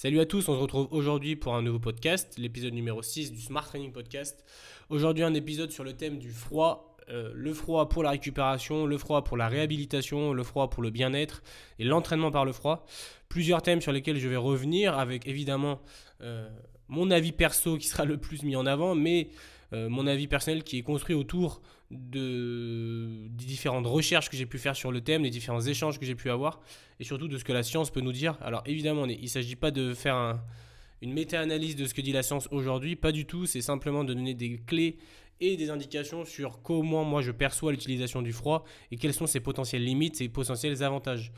Salut à tous, on se retrouve aujourd'hui pour un nouveau podcast, l'épisode numéro 6 du Smart Training Podcast. Aujourd'hui un épisode sur le thème du froid, euh, le froid pour la récupération, le froid pour la réhabilitation, le froid pour le bien-être et l'entraînement par le froid. Plusieurs thèmes sur lesquels je vais revenir avec évidemment euh, mon avis perso qui sera le plus mis en avant, mais euh, mon avis personnel qui est construit autour de, des différentes recherches que j'ai pu faire sur le thème, des différents échanges que j'ai pu avoir, et surtout de ce que la science peut nous dire. Alors évidemment, il ne s'agit pas de faire une méta-analyse de ce que dit la science aujourd'hui, pas du tout, c'est simplement de donner des clés et des indications sur comment moi je perçois l'utilisation du froid et quelles sont ses potentielles limites, ses potentiels avantages.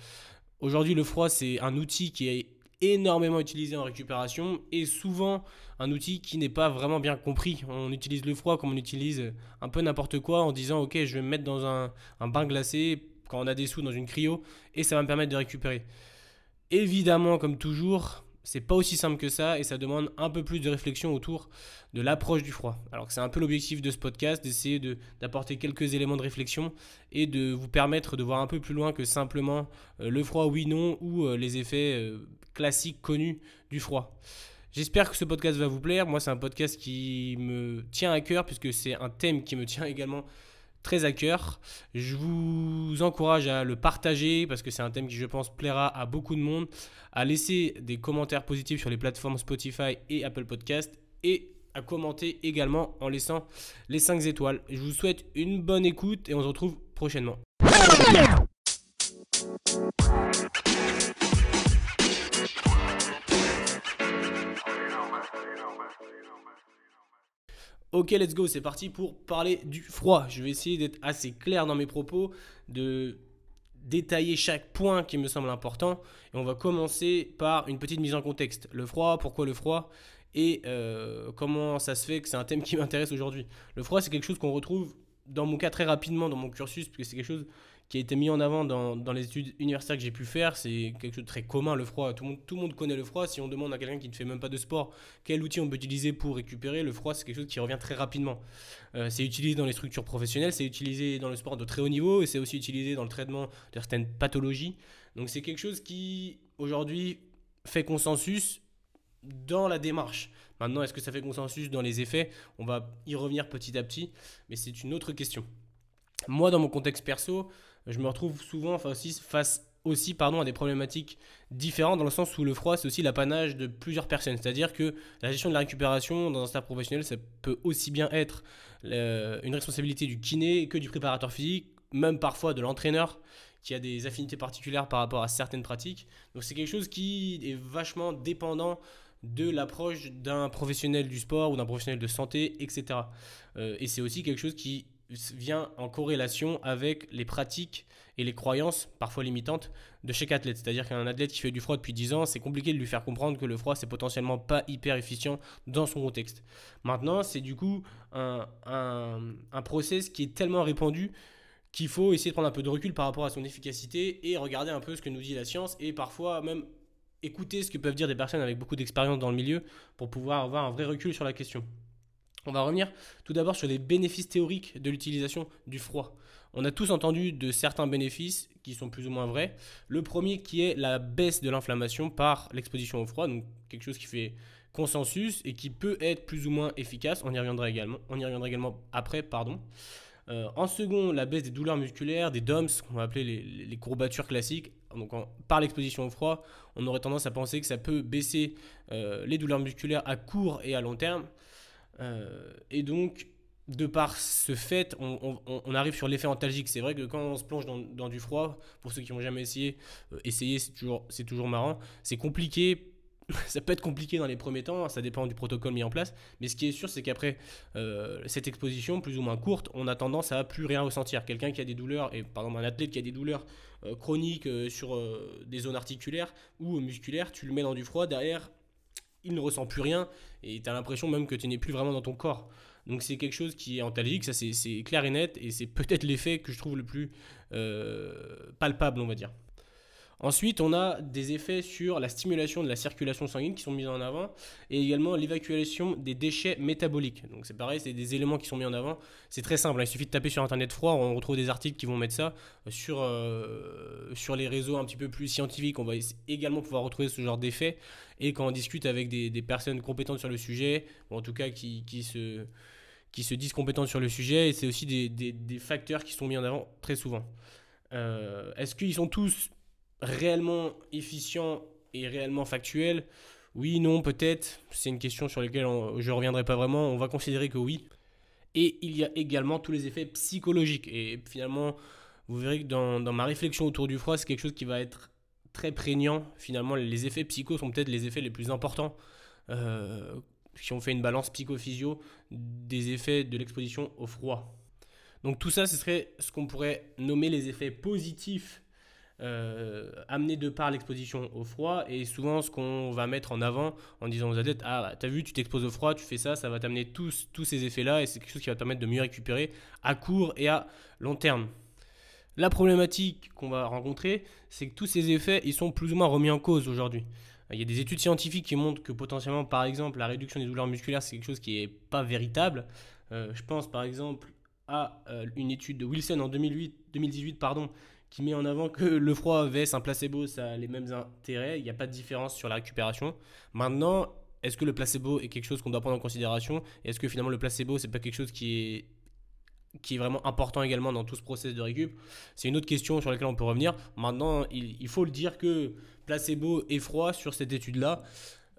Aujourd'hui, le froid, c'est un outil qui est énormément utilisé en récupération et souvent un outil qui n'est pas vraiment bien compris. On utilise le froid comme on utilise un peu n'importe quoi en disant ok je vais me mettre dans un, bain glacé quand on a des sous dans une cryo et ça va me permettre de récupérer. Évidemment comme toujours c'est pas aussi simple que ça et ça demande un peu plus de réflexion autour de l'approche du froid. Alors que c'est un peu l'objectif de ce podcast, d'essayer d'apporter quelques éléments de réflexion et de vous permettre de voir un peu plus loin que simplement euh, le froid oui non ou euh, les effets euh, classiques connus du froid. J'espère que ce podcast va vous plaire. Moi, c'est un podcast qui me tient à cœur puisque c'est un thème qui me tient également très à cœur. Je vous encourage à le partager parce que c'est un thème qui, je pense, plaira à beaucoup de monde, à laisser des commentaires positifs sur les plateformes Spotify et Apple Podcast et à commenter également en laissant les 5 étoiles. Je vous souhaite une bonne écoute et on se retrouve prochainement. Ok, let's go, c'est parti pour parler du froid. Je vais essayer d'être assez clair dans mes propos, de détailler chaque point qui me semble important. Et on va commencer par une petite mise en contexte. Le froid, pourquoi le froid? Et euh, comment ça se fait que c'est un thème qui m'intéresse aujourd'hui? Le froid, c'est quelque chose qu'on retrouve dans mon cas très rapidement dans mon cursus, puisque c'est quelque chose qui a été mis en avant dans, dans les études universitaires que j'ai pu faire. C'est quelque chose de très commun, le froid. Tout le, monde, tout le monde connaît le froid. Si on demande à quelqu'un qui ne fait même pas de sport quel outil on peut utiliser pour récupérer, le froid, c'est quelque chose qui revient très rapidement. Euh, c'est utilisé dans les structures professionnelles, c'est utilisé dans le sport de très haut niveau et c'est aussi utilisé dans le traitement de certaines pathologies. Donc c'est quelque chose qui, aujourd'hui, fait consensus dans la démarche. Maintenant, est-ce que ça fait consensus dans les effets? On va y revenir petit à petit, mais c'est une autre question. Moi, dans mon contexte perso, je me retrouve souvent face aussi pardon, à des problématiques différentes dans le sens où le froid c'est aussi l'apanage de plusieurs personnes. C'est-à-dire que la gestion de la récupération dans un stade professionnel ça peut aussi bien être euh, une responsabilité du kiné que du préparateur physique, même parfois de l'entraîneur qui a des affinités particulières par rapport à certaines pratiques. Donc c'est quelque chose qui est vachement dépendant de l'approche d'un professionnel du sport ou d'un professionnel de santé, etc. Euh, et c'est aussi quelque chose qui vient en corrélation avec les pratiques et les croyances, parfois limitantes, de chaque athlète. C'est-à-dire qu'un athlète qui fait du froid depuis 10 ans, c'est compliqué de lui faire comprendre que le froid, c'est potentiellement pas hyper efficient dans son contexte. Maintenant, c'est du coup un, un, process qui est tellement répandu qu'il faut essayer de prendre un peu de recul par rapport à son efficacité et regarder un peu ce que nous dit la science et parfois même écouter ce que peuvent dire des personnes avec beaucoup d'expérience dans le milieu pour pouvoir avoir un vrai recul sur la question. On va revenir tout d'abord sur les bénéfices théoriques de l'utilisation du froid. On a tous entendu de certains bénéfices qui sont plus ou moins vrais. Le premier qui est la baisse de l'inflammation par l'exposition au froid, donc quelque chose qui fait consensus et qui peut être plus ou moins efficace. On y reviendra également, après, pardon. Euh, en second, la baisse des douleurs musculaires, des DOMS, qu'on va appeler les, courbatures classiques. Par l'exposition au froid, on aurait tendance à penser que ça peut baisser euh, les douleurs musculaires à court et à long terme. Euh, et donc, de par ce fait, on, arrive sur l'effet antalgique. C'est vrai que quand on se plonge dans, du froid, pour ceux qui n'ont jamais essayé, euh, essayer, c'est toujours, marrant. C'est compliqué ça peut être compliqué dans les premiers temps, ça dépend du protocole mis en place, mais ce qui est sûr, c'est qu'après euh, cette exposition plus ou moins courte, on a tendance à plus rien ressentir. Quelqu'un qui a des douleurs, et par exemple un athlète qui a des douleurs chroniques sur des zones articulaires ou musculaires, tu le mets dans du froid, derrière, il ne ressent plus rien et tu as l'impression même que tu n'es plus vraiment dans ton corps. Donc c'est quelque chose qui est antalgique, ça c'est clair et net et c'est peut-être l'effet que je trouve le plus euh, palpable, on va dire. Ensuite, on a des effets sur la stimulation de la circulation sanguine qui sont mis en avant et également l'évacuation des déchets métaboliques. Donc c'est pareil, c'est des éléments qui sont mis en avant. C'est très simple, hein. il suffit de taper sur Internet froid, on retrouve des articles qui vont mettre ça. Sur, euh, sur les réseaux un petit peu plus scientifiques, on va également pouvoir retrouver ce genre d'effets. Et quand on discute avec des, personnes compétentes sur le sujet, ou en tout cas qui, se, qui se disent compétentes sur le sujet, c'est aussi des, facteurs qui sont mis en avant très souvent. Euh, est-ce qu'ils sont tous réellement efficient et réellement factuel Oui, non, peut-être. C'est une question sur laquelle je ne reviendrai pas vraiment. On va considérer que oui. Et il y a également tous les effets psychologiques. Et finalement, vous verrez que dans, ma réflexion autour du froid, c'est quelque chose qui va être très prégnant. Finalement, les effets psycho sont peut-être les effets les plus importants. Euh, si on fait une balance psychophysio des effets de l'exposition au froid. Donc tout ça, ce serait ce qu'on pourrait nommer les effets positifs euh, amené de par l'exposition au froid et souvent ce qu'on va mettre en avant en disant aux athlètes ah bah, t'as vu tu t'exposes au froid tu fais ça ça va t'amener tous, tous ces effets là et c'est quelque chose qui va te permettre de mieux récupérer à court et à long terme. La problématique qu'on va rencontrer c'est que tous ces effets ils sont plus ou moins remis en cause aujourd'hui. Il y a des études scientifiques qui montrent que potentiellement par exemple la réduction des douleurs musculaires c'est quelque chose qui est pas véritable. Euh, je pense par exemple à euh, une étude de Wilson en 2008, 2018 pardon, qui met en avant que le froid vs un placebo, ça a les mêmes intérêts, il n'y a pas de différence sur la récupération. Maintenant, est-ce que le placebo est quelque chose qu'on doit prendre en considération? Est-ce que finalement le placebo, c'est pas quelque chose qui est qui est vraiment important également dans tout ce process de récup? C'est une autre question sur laquelle on peut revenir. Maintenant, il, faut le dire que placebo et froid sur cette étude-là,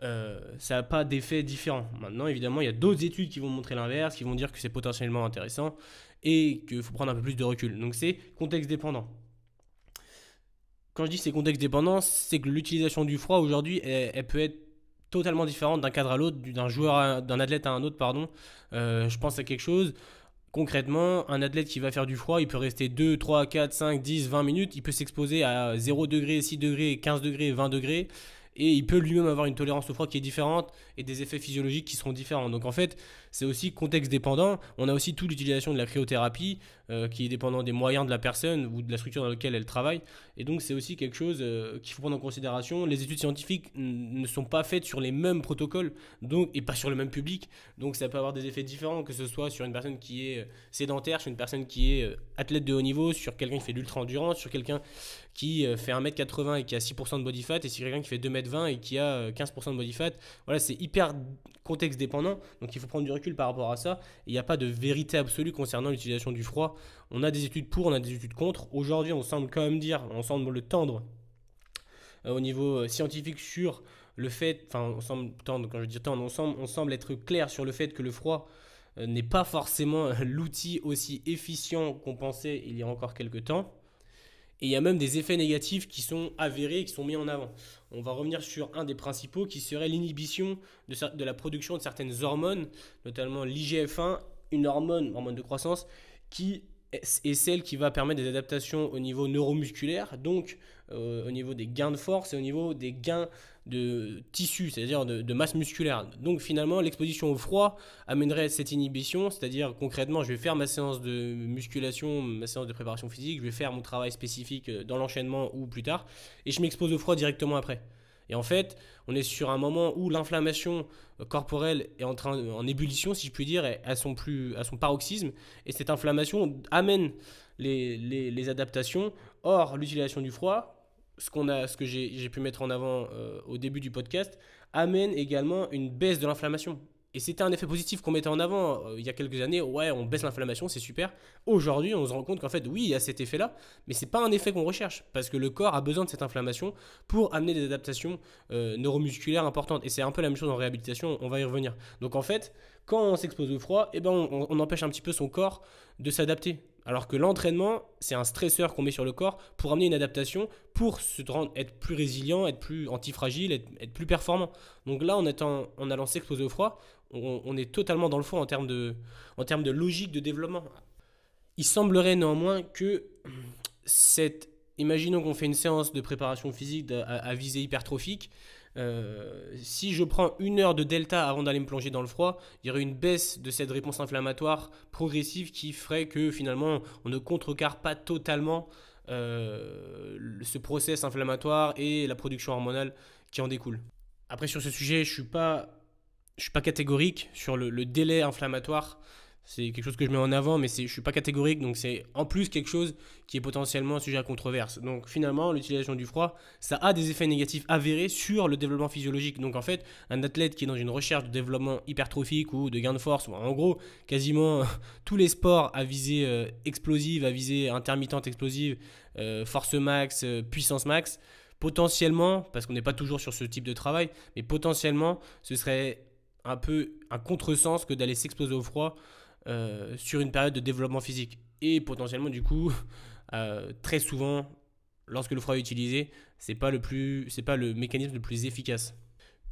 euh, ça n'a pas d'effet différent. Maintenant, évidemment, il y a d'autres études qui vont montrer l'inverse, qui vont dire que c'est potentiellement intéressant et qu'il faut prendre un peu plus de recul. Donc c'est contexte dépendant. Quand je dis c'est contexte dépendant, c'est que l'utilisation du froid aujourd'hui, elle, peut être totalement différente d'un cadre à l'autre, d'un joueur, d'un athlète à un autre, pardon. Euh, je pense à quelque chose. Concrètement, un athlète qui va faire du froid, il peut rester 2, 3, 4, 5, 10, 20 minutes. Il peut s'exposer à 0 degré, 6 degrés, 15 degrés, 20 degrés et il peut lui-même avoir une tolérance au froid qui est différente et des effets physiologiques qui seront différents. Donc en fait, c'est aussi contexte dépendant. On a aussi toute l'utilisation de la cryothérapie euh, qui est dépendant des moyens de la personne ou de la structure dans laquelle elle travaille. Et donc c'est aussi quelque chose euh, qu'il faut prendre en considération. Les études scientifiques ne sont pas faites sur les mêmes protocoles donc, et pas sur le même public. Donc ça peut avoir des effets différents, que ce soit sur une personne qui est euh, sédentaire, sur une personne qui est athlète de haut niveau, sur quelqu'un qui fait de l'ultra-endurance, sur quelqu'un qui fait 1m80 et qui a 6% de body fat, et sur quelqu'un qui fait 2m20 et qui a 15% de body fat. Voilà, c'est hyper contexte dépendant, donc il faut prendre du recul par rapport à ça. Il n'y a pas de vérité absolue concernant l'utilisation du froid. On a des études pour, on a des études contre. Aujourd'hui, on semble quand même dire, on semble le tendre euh, au niveau euh, scientifique sur le fait, enfin, on semble tendre, quand je dis tendre, on semble, être clair sur le fait que le froid euh, n'est pas forcément l'outil aussi efficient qu'on pensait il y a encore quelques temps. Et il y a même des effets négatifs qui sont avérés et qui sont mis en avant. On va revenir sur un des principaux qui serait l'inhibition de, la production de certaines hormones, notamment l'IGF-1, une hormone, hormone de croissance, qui est celle qui va permettre des adaptations au niveau neuromusculaire, donc euh, au niveau des gains de force et au niveau des gains de tissu, c'est-à-dire de, masse musculaire. Donc finalement, l'exposition au froid amènerait cette inhibition, c'est-à-dire concrètement, je vais faire ma séance de musculation, ma séance de préparation physique, je vais faire mon travail spécifique euh, dans l'enchaînement ou plus tard, et je m'expose au froid directement après. Et en fait, on est sur un moment où l'inflammation euh, corporelle est en, train, en ébullition, si je puis dire, à son, plus, à son paroxysme. Et cette inflammation amène les, les, adaptations. Or, l'utilisation du froid, ce, a, ce que j'ai pu mettre en avant euh, au début du podcast, amène également une baisse de l'inflammation. Et c'était un effet positif qu'on mettait en avant euh, il y a quelques années. Ouais, on baisse l'inflammation, c'est super. Aujourd'hui, on se rend compte qu'en fait, oui, il y a cet effet-là, mais c'est pas un effet qu'on recherche parce que le corps a besoin de cette inflammation pour amener des adaptations euh, neuromusculaires importantes. Et c'est un peu la même chose en réhabilitation. On va y revenir. Donc en fait, quand on s'expose au froid, eh ben, on empêche un petit peu son corps de s'adapter. Alors que l'entraînement, c'est un stresseur qu'on met sur le corps pour amener une adaptation, pour se rendre, être plus résilient, être plus antifragile, être, plus performant. Donc là, en, étant, en allant s'exposer au froid, on, est totalement dans le fond en termes, de, en termes de logique de développement. Il semblerait néanmoins que cette... Imaginons qu'on fait une séance de préparation physique à, à visée hypertrophique. Euh, si je prends une heure de delta avant d'aller me plonger dans le froid, il y aurait une baisse de cette réponse inflammatoire progressive qui ferait que finalement on ne contrecarre pas totalement ce process inflammatoire et la production hormonale qui en découle. Après, sur ce sujet, je suis, suis pas catégorique sur le délai inflammatoire c'est quelque chose que je mets en avant, mais je ne suis pas catégorique, donc c'est en plus quelque chose qui est potentiellement un sujet à controverse. Donc finalement, l'utilisation du froid, ça a des effets négatifs avérés sur le développement physiologique. Donc en fait, un athlète qui est dans une recherche de développement hypertrophique ou de gain de force, en gros, quasiment tous les sports à visée euh, explosive, à visée intermittente explosive, euh, force max, euh, puissance max, potentiellement, parce qu'on n'est pas toujours sur ce type de travail, mais potentiellement, ce serait un peu un contresens que d'aller s'exposer au froid euh, sur une période de développement physique. Et potentiellement, du coup, euh, très souvent, lorsque le froid est utilisé, c'est pas pas le mécanisme le plus efficace.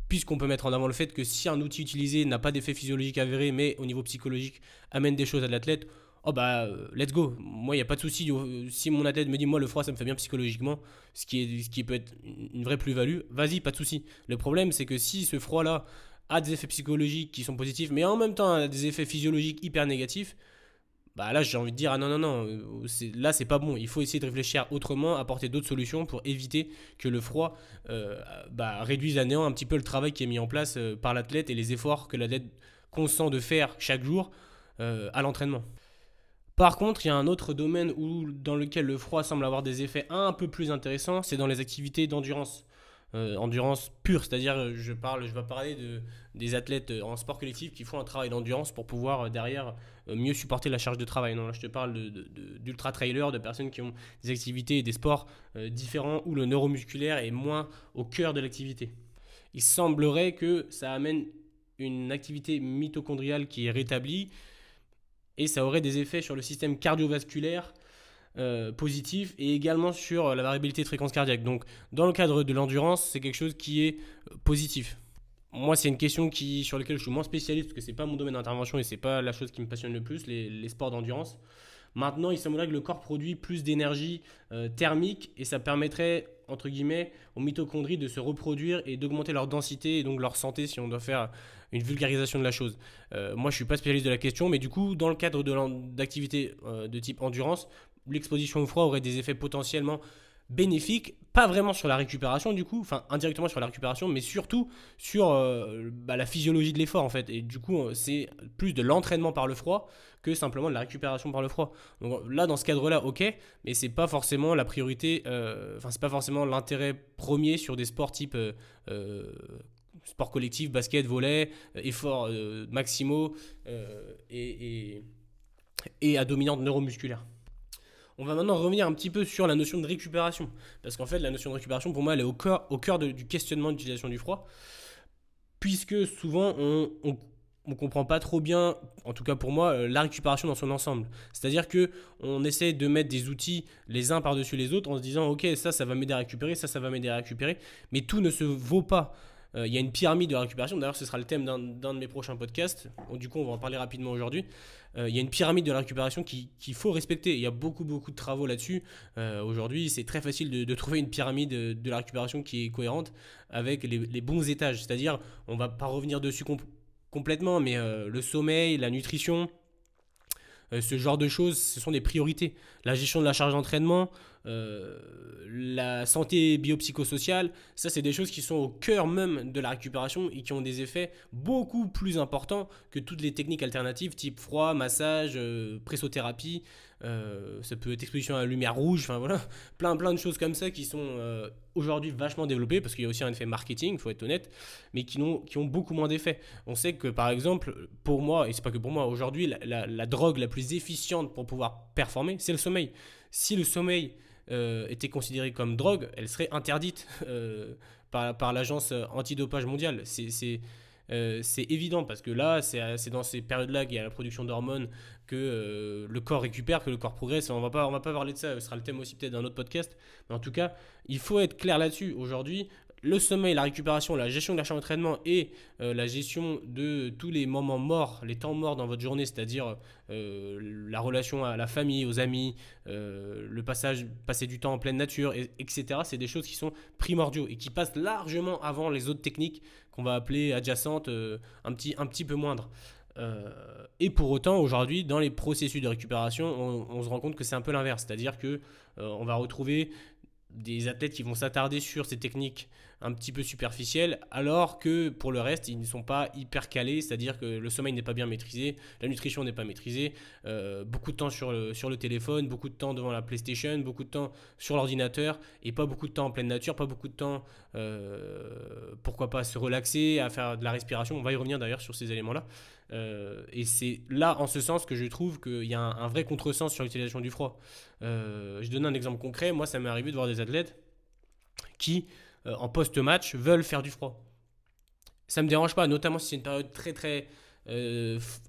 Puisqu'on peut mettre en avant le fait que si un outil utilisé n'a pas d'effet physiologique avéré, mais au niveau psychologique amène des choses à l'athlète, oh bah let's go. Moi, il n'y a pas de souci. Si mon athlète me dit, moi, le froid, ça me fait bien psychologiquement, ce qui, est, ce qui peut être une vraie plus-value, vas-y, pas de souci. Le problème, c'est que si ce froid-là a des effets psychologiques qui sont positifs, mais en même temps a des effets physiologiques hyper négatifs, bah là j'ai envie de dire ah non non non euh, là c'est pas bon il faut essayer de réfléchir autrement apporter d'autres solutions pour éviter que le froid euh, bah, réduise à néant un petit peu le travail qui est mis en place euh, par l'athlète et les efforts que l'athlète consent de faire chaque jour à l'entraînement par contre, il y a un autre domaine où, dans lequel le froid semble avoir des effets un peu plus intéressants, c'est dans les activités d'endurance. Euh, endurance pure, c'est-à-dire euh, je parle, je vais parler de, des athlètes euh, en sport collectif qui font un travail d'endurance pour pouvoir derrière mieux supporter la charge de travail. Non, là je te parle d'ultra trailers, de personnes qui ont des activités et des sports différents où le neuromusculaire est moins au cœur de l'activité. Il semblerait que ça amène une activité mitochondriale qui est rétablie et ça aurait des effets sur le système cardiovasculaire euh, positif et également sur la variabilité de fréquence cardiaque. Donc, dans le cadre de l'endurance, c'est quelque chose qui est euh, positif. Moi, c'est une question qui, sur laquelle je suis moins spécialiste parce que c'est pas mon domaine d'intervention et c'est pas la chose qui me passionne le plus, les, sports d'endurance. Maintenant, il semblerait que le corps produit plus d'énergie euh, thermique et ça permettrait, entre guillemets, aux mitochondries de se reproduire et d'augmenter leur densité et donc leur santé si on doit faire une vulgarisation de la chose. moi, je suis pas spécialiste de la question, mais du coup, dans le cadre d'activités de type endurance, l'exposition au froid aurait des effets potentiellement bénéfiques, pas vraiment sur la récupération du coup, enfin indirectement sur la récupération, mais surtout sur euh, bah, la physiologie de l'effort en fait. Et du coup, euh, c'est plus de l'entraînement par le froid que simplement de la récupération par le froid. Donc là, dans ce cadre-là, ok, mais c'est pas forcément la priorité, euh, enfin c'est pas forcément l'intérêt premier sur des sports type sport collectif, basket, volet, effort maximaux et, et, et à dominante neuromusculaire. On va maintenant revenir un petit peu sur la notion de récupération. Parce qu'en fait, la notion de récupération, pour moi, elle est au cœur, du questionnement d'utilisation du froid. Puisque souvent, on, ne comprend pas trop bien, en tout cas pour moi, euh, la récupération dans son ensemble. C'est-à-dire que on essaie de mettre des outils les uns par-dessus les autres en se disant ok ça ça va m'aider à récupérer, ça ça va m'aider à récupérer, mais tout ne se vaut pas. Euh, il y a une pyramide de récupération. D'ailleurs, ce sera le thème d'un de mes prochains podcasts. Du coup, on va en parler rapidement aujourd'hui. Euh, il y a une pyramide de la récupération qu'il faut respecter. Il y a beaucoup, beaucoup de travaux là-dessus. Euh, aujourd'hui, c'est très facile de, trouver une pyramide de la récupération qui est cohérente avec les, bons étages. C'est-à-dire, on va pas revenir dessus complètement, mais le sommeil, la nutrition, ce genre de choses, ce sont des priorités. La gestion de la charge d'entraînement, euh, la santé biopsychosociale, ça c'est des choses qui sont au cœur même de la récupération et qui ont des effets beaucoup plus importants que toutes les techniques alternatives type froid, massage, euh, pressothérapie, euh, ça peut être exposition à la lumière rouge, enfin voilà, plein plein de choses comme ça qui sont aujourd'hui vachement développées parce qu'il y a aussi un effet marketing, faut être honnête, mais qui ont, qui ont beaucoup moins d'effets. On sait que par exemple, pour moi, et c'est pas que pour moi, aujourd'hui la drogue la plus efficiente pour pouvoir performer, c'est le sommeil. Si le sommeil euh, était considérée comme drogue, elle serait interdite euh, par, par l'agence antidopage mondiale. C'est euh, évident parce que là, c'est dans ces périodes-là qu'il y a la production d'hormones que le corps récupère, que le corps progresse. On va pas, on va pas parler de ça, ce sera le thème aussi peut-être d'un autre podcast. Mais en tout cas, il faut être clair là-dessus. Aujourd'hui, le sommeil, la récupération, la gestion de la charge d'entraînement et euh, la gestion de tous les moments morts, les temps morts dans votre journée, c'est-à-dire euh, la relation à la famille, aux amis, euh, le passage, passer du temps en pleine nature, etc. C'est des choses qui sont primordiaux et qui passent largement avant les autres techniques qu'on va appeler adjacentes, un, petit, peu moindres. et pour autant, aujourd'hui, dans les processus de récupération, on, se rend compte que c'est un peu l'inverse. C'est-à-dire que on va retrouver des athlètes qui vont s'attarder sur ces techniques un petit peu superficielles, alors que pour le reste, ils ne sont pas hyper calés, c'est-à-dire que le sommeil n'est pas bien maîtrisé, la nutrition n'est pas maîtrisée, euh, beaucoup de temps sur le, sur le téléphone, beaucoup de temps devant la PlayStation, beaucoup de temps sur l'ordinateur, et pas beaucoup de temps en pleine nature, pas beaucoup de temps, euh, pourquoi pas, se relaxer, à faire de la respiration. On va y revenir d'ailleurs sur ces éléments-là. Euh, et c'est là, en ce sens, que je trouve qu'il y a un, vrai contresens sur l'utilisation du froid. Je donne un exemple concret. Moi, ça m'est arrivé de voir des athlètes qui, euh, en post-match, veulent faire du froid. Ça me dérange pas, notamment si c'est une période très très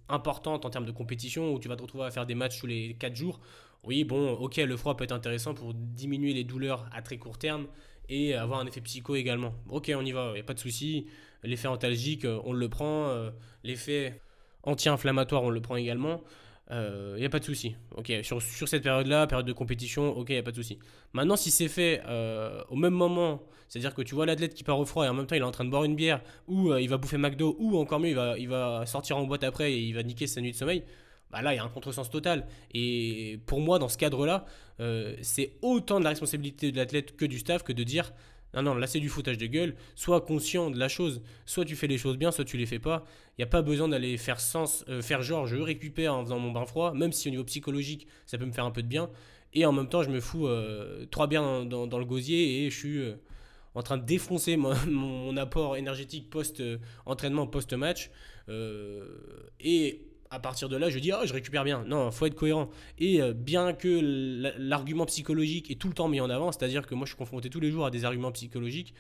importante en termes de compétition où tu vas te retrouver à faire des matchs tous les 4 jours. Oui, bon, ok, le froid peut être intéressant pour diminuer les douleurs à très court terme et avoir un effet psycho également. Ok, on y va, il n'y a pas de souci. L'effet antalgique, on le prend. L'effet anti-inflammatoire, on le prend également. Il euh, n'y a pas de souci. Ok, sur, sur cette période-là, période de compétition, il n'y a pas de souci. Maintenant, si c'est fait euh, au même moment, c'est-à-dire que tu vois l'athlète qui part au froid et en même temps il est en train de boire une bière, ou euh, il va bouffer McDo, ou encore mieux, il va, il va sortir en boîte après et il va niquer sa nuit de sommeil, bah là, il y a un contresens total. Et pour moi, dans ce cadre-là, c'est autant de la responsabilité de l'athlète que du staff que de dire non, non, là c'est du foutage de gueule. Sois conscient de la chose. Soit tu fais les choses bien, soit tu les fais pas. Il n'y a pas besoin d'aller faire sens, euh, faire genre je récupère en faisant mon bain froid, même si au niveau psychologique ça peut me faire un peu de bien. Et en même temps, je me fous euh, trois bières dans, le gosier et je suis euh, en train de défoncer mon, apport énergétique post-entraînement, post-match. et à partir de là, je dis, oh, je récupère bien. Non, faut être cohérent. Et euh, bien que l'argument psychologique est tout le temps mis en avant, c'est-à-dire que moi, je suis confronté tous les jours à des arguments psychologiques,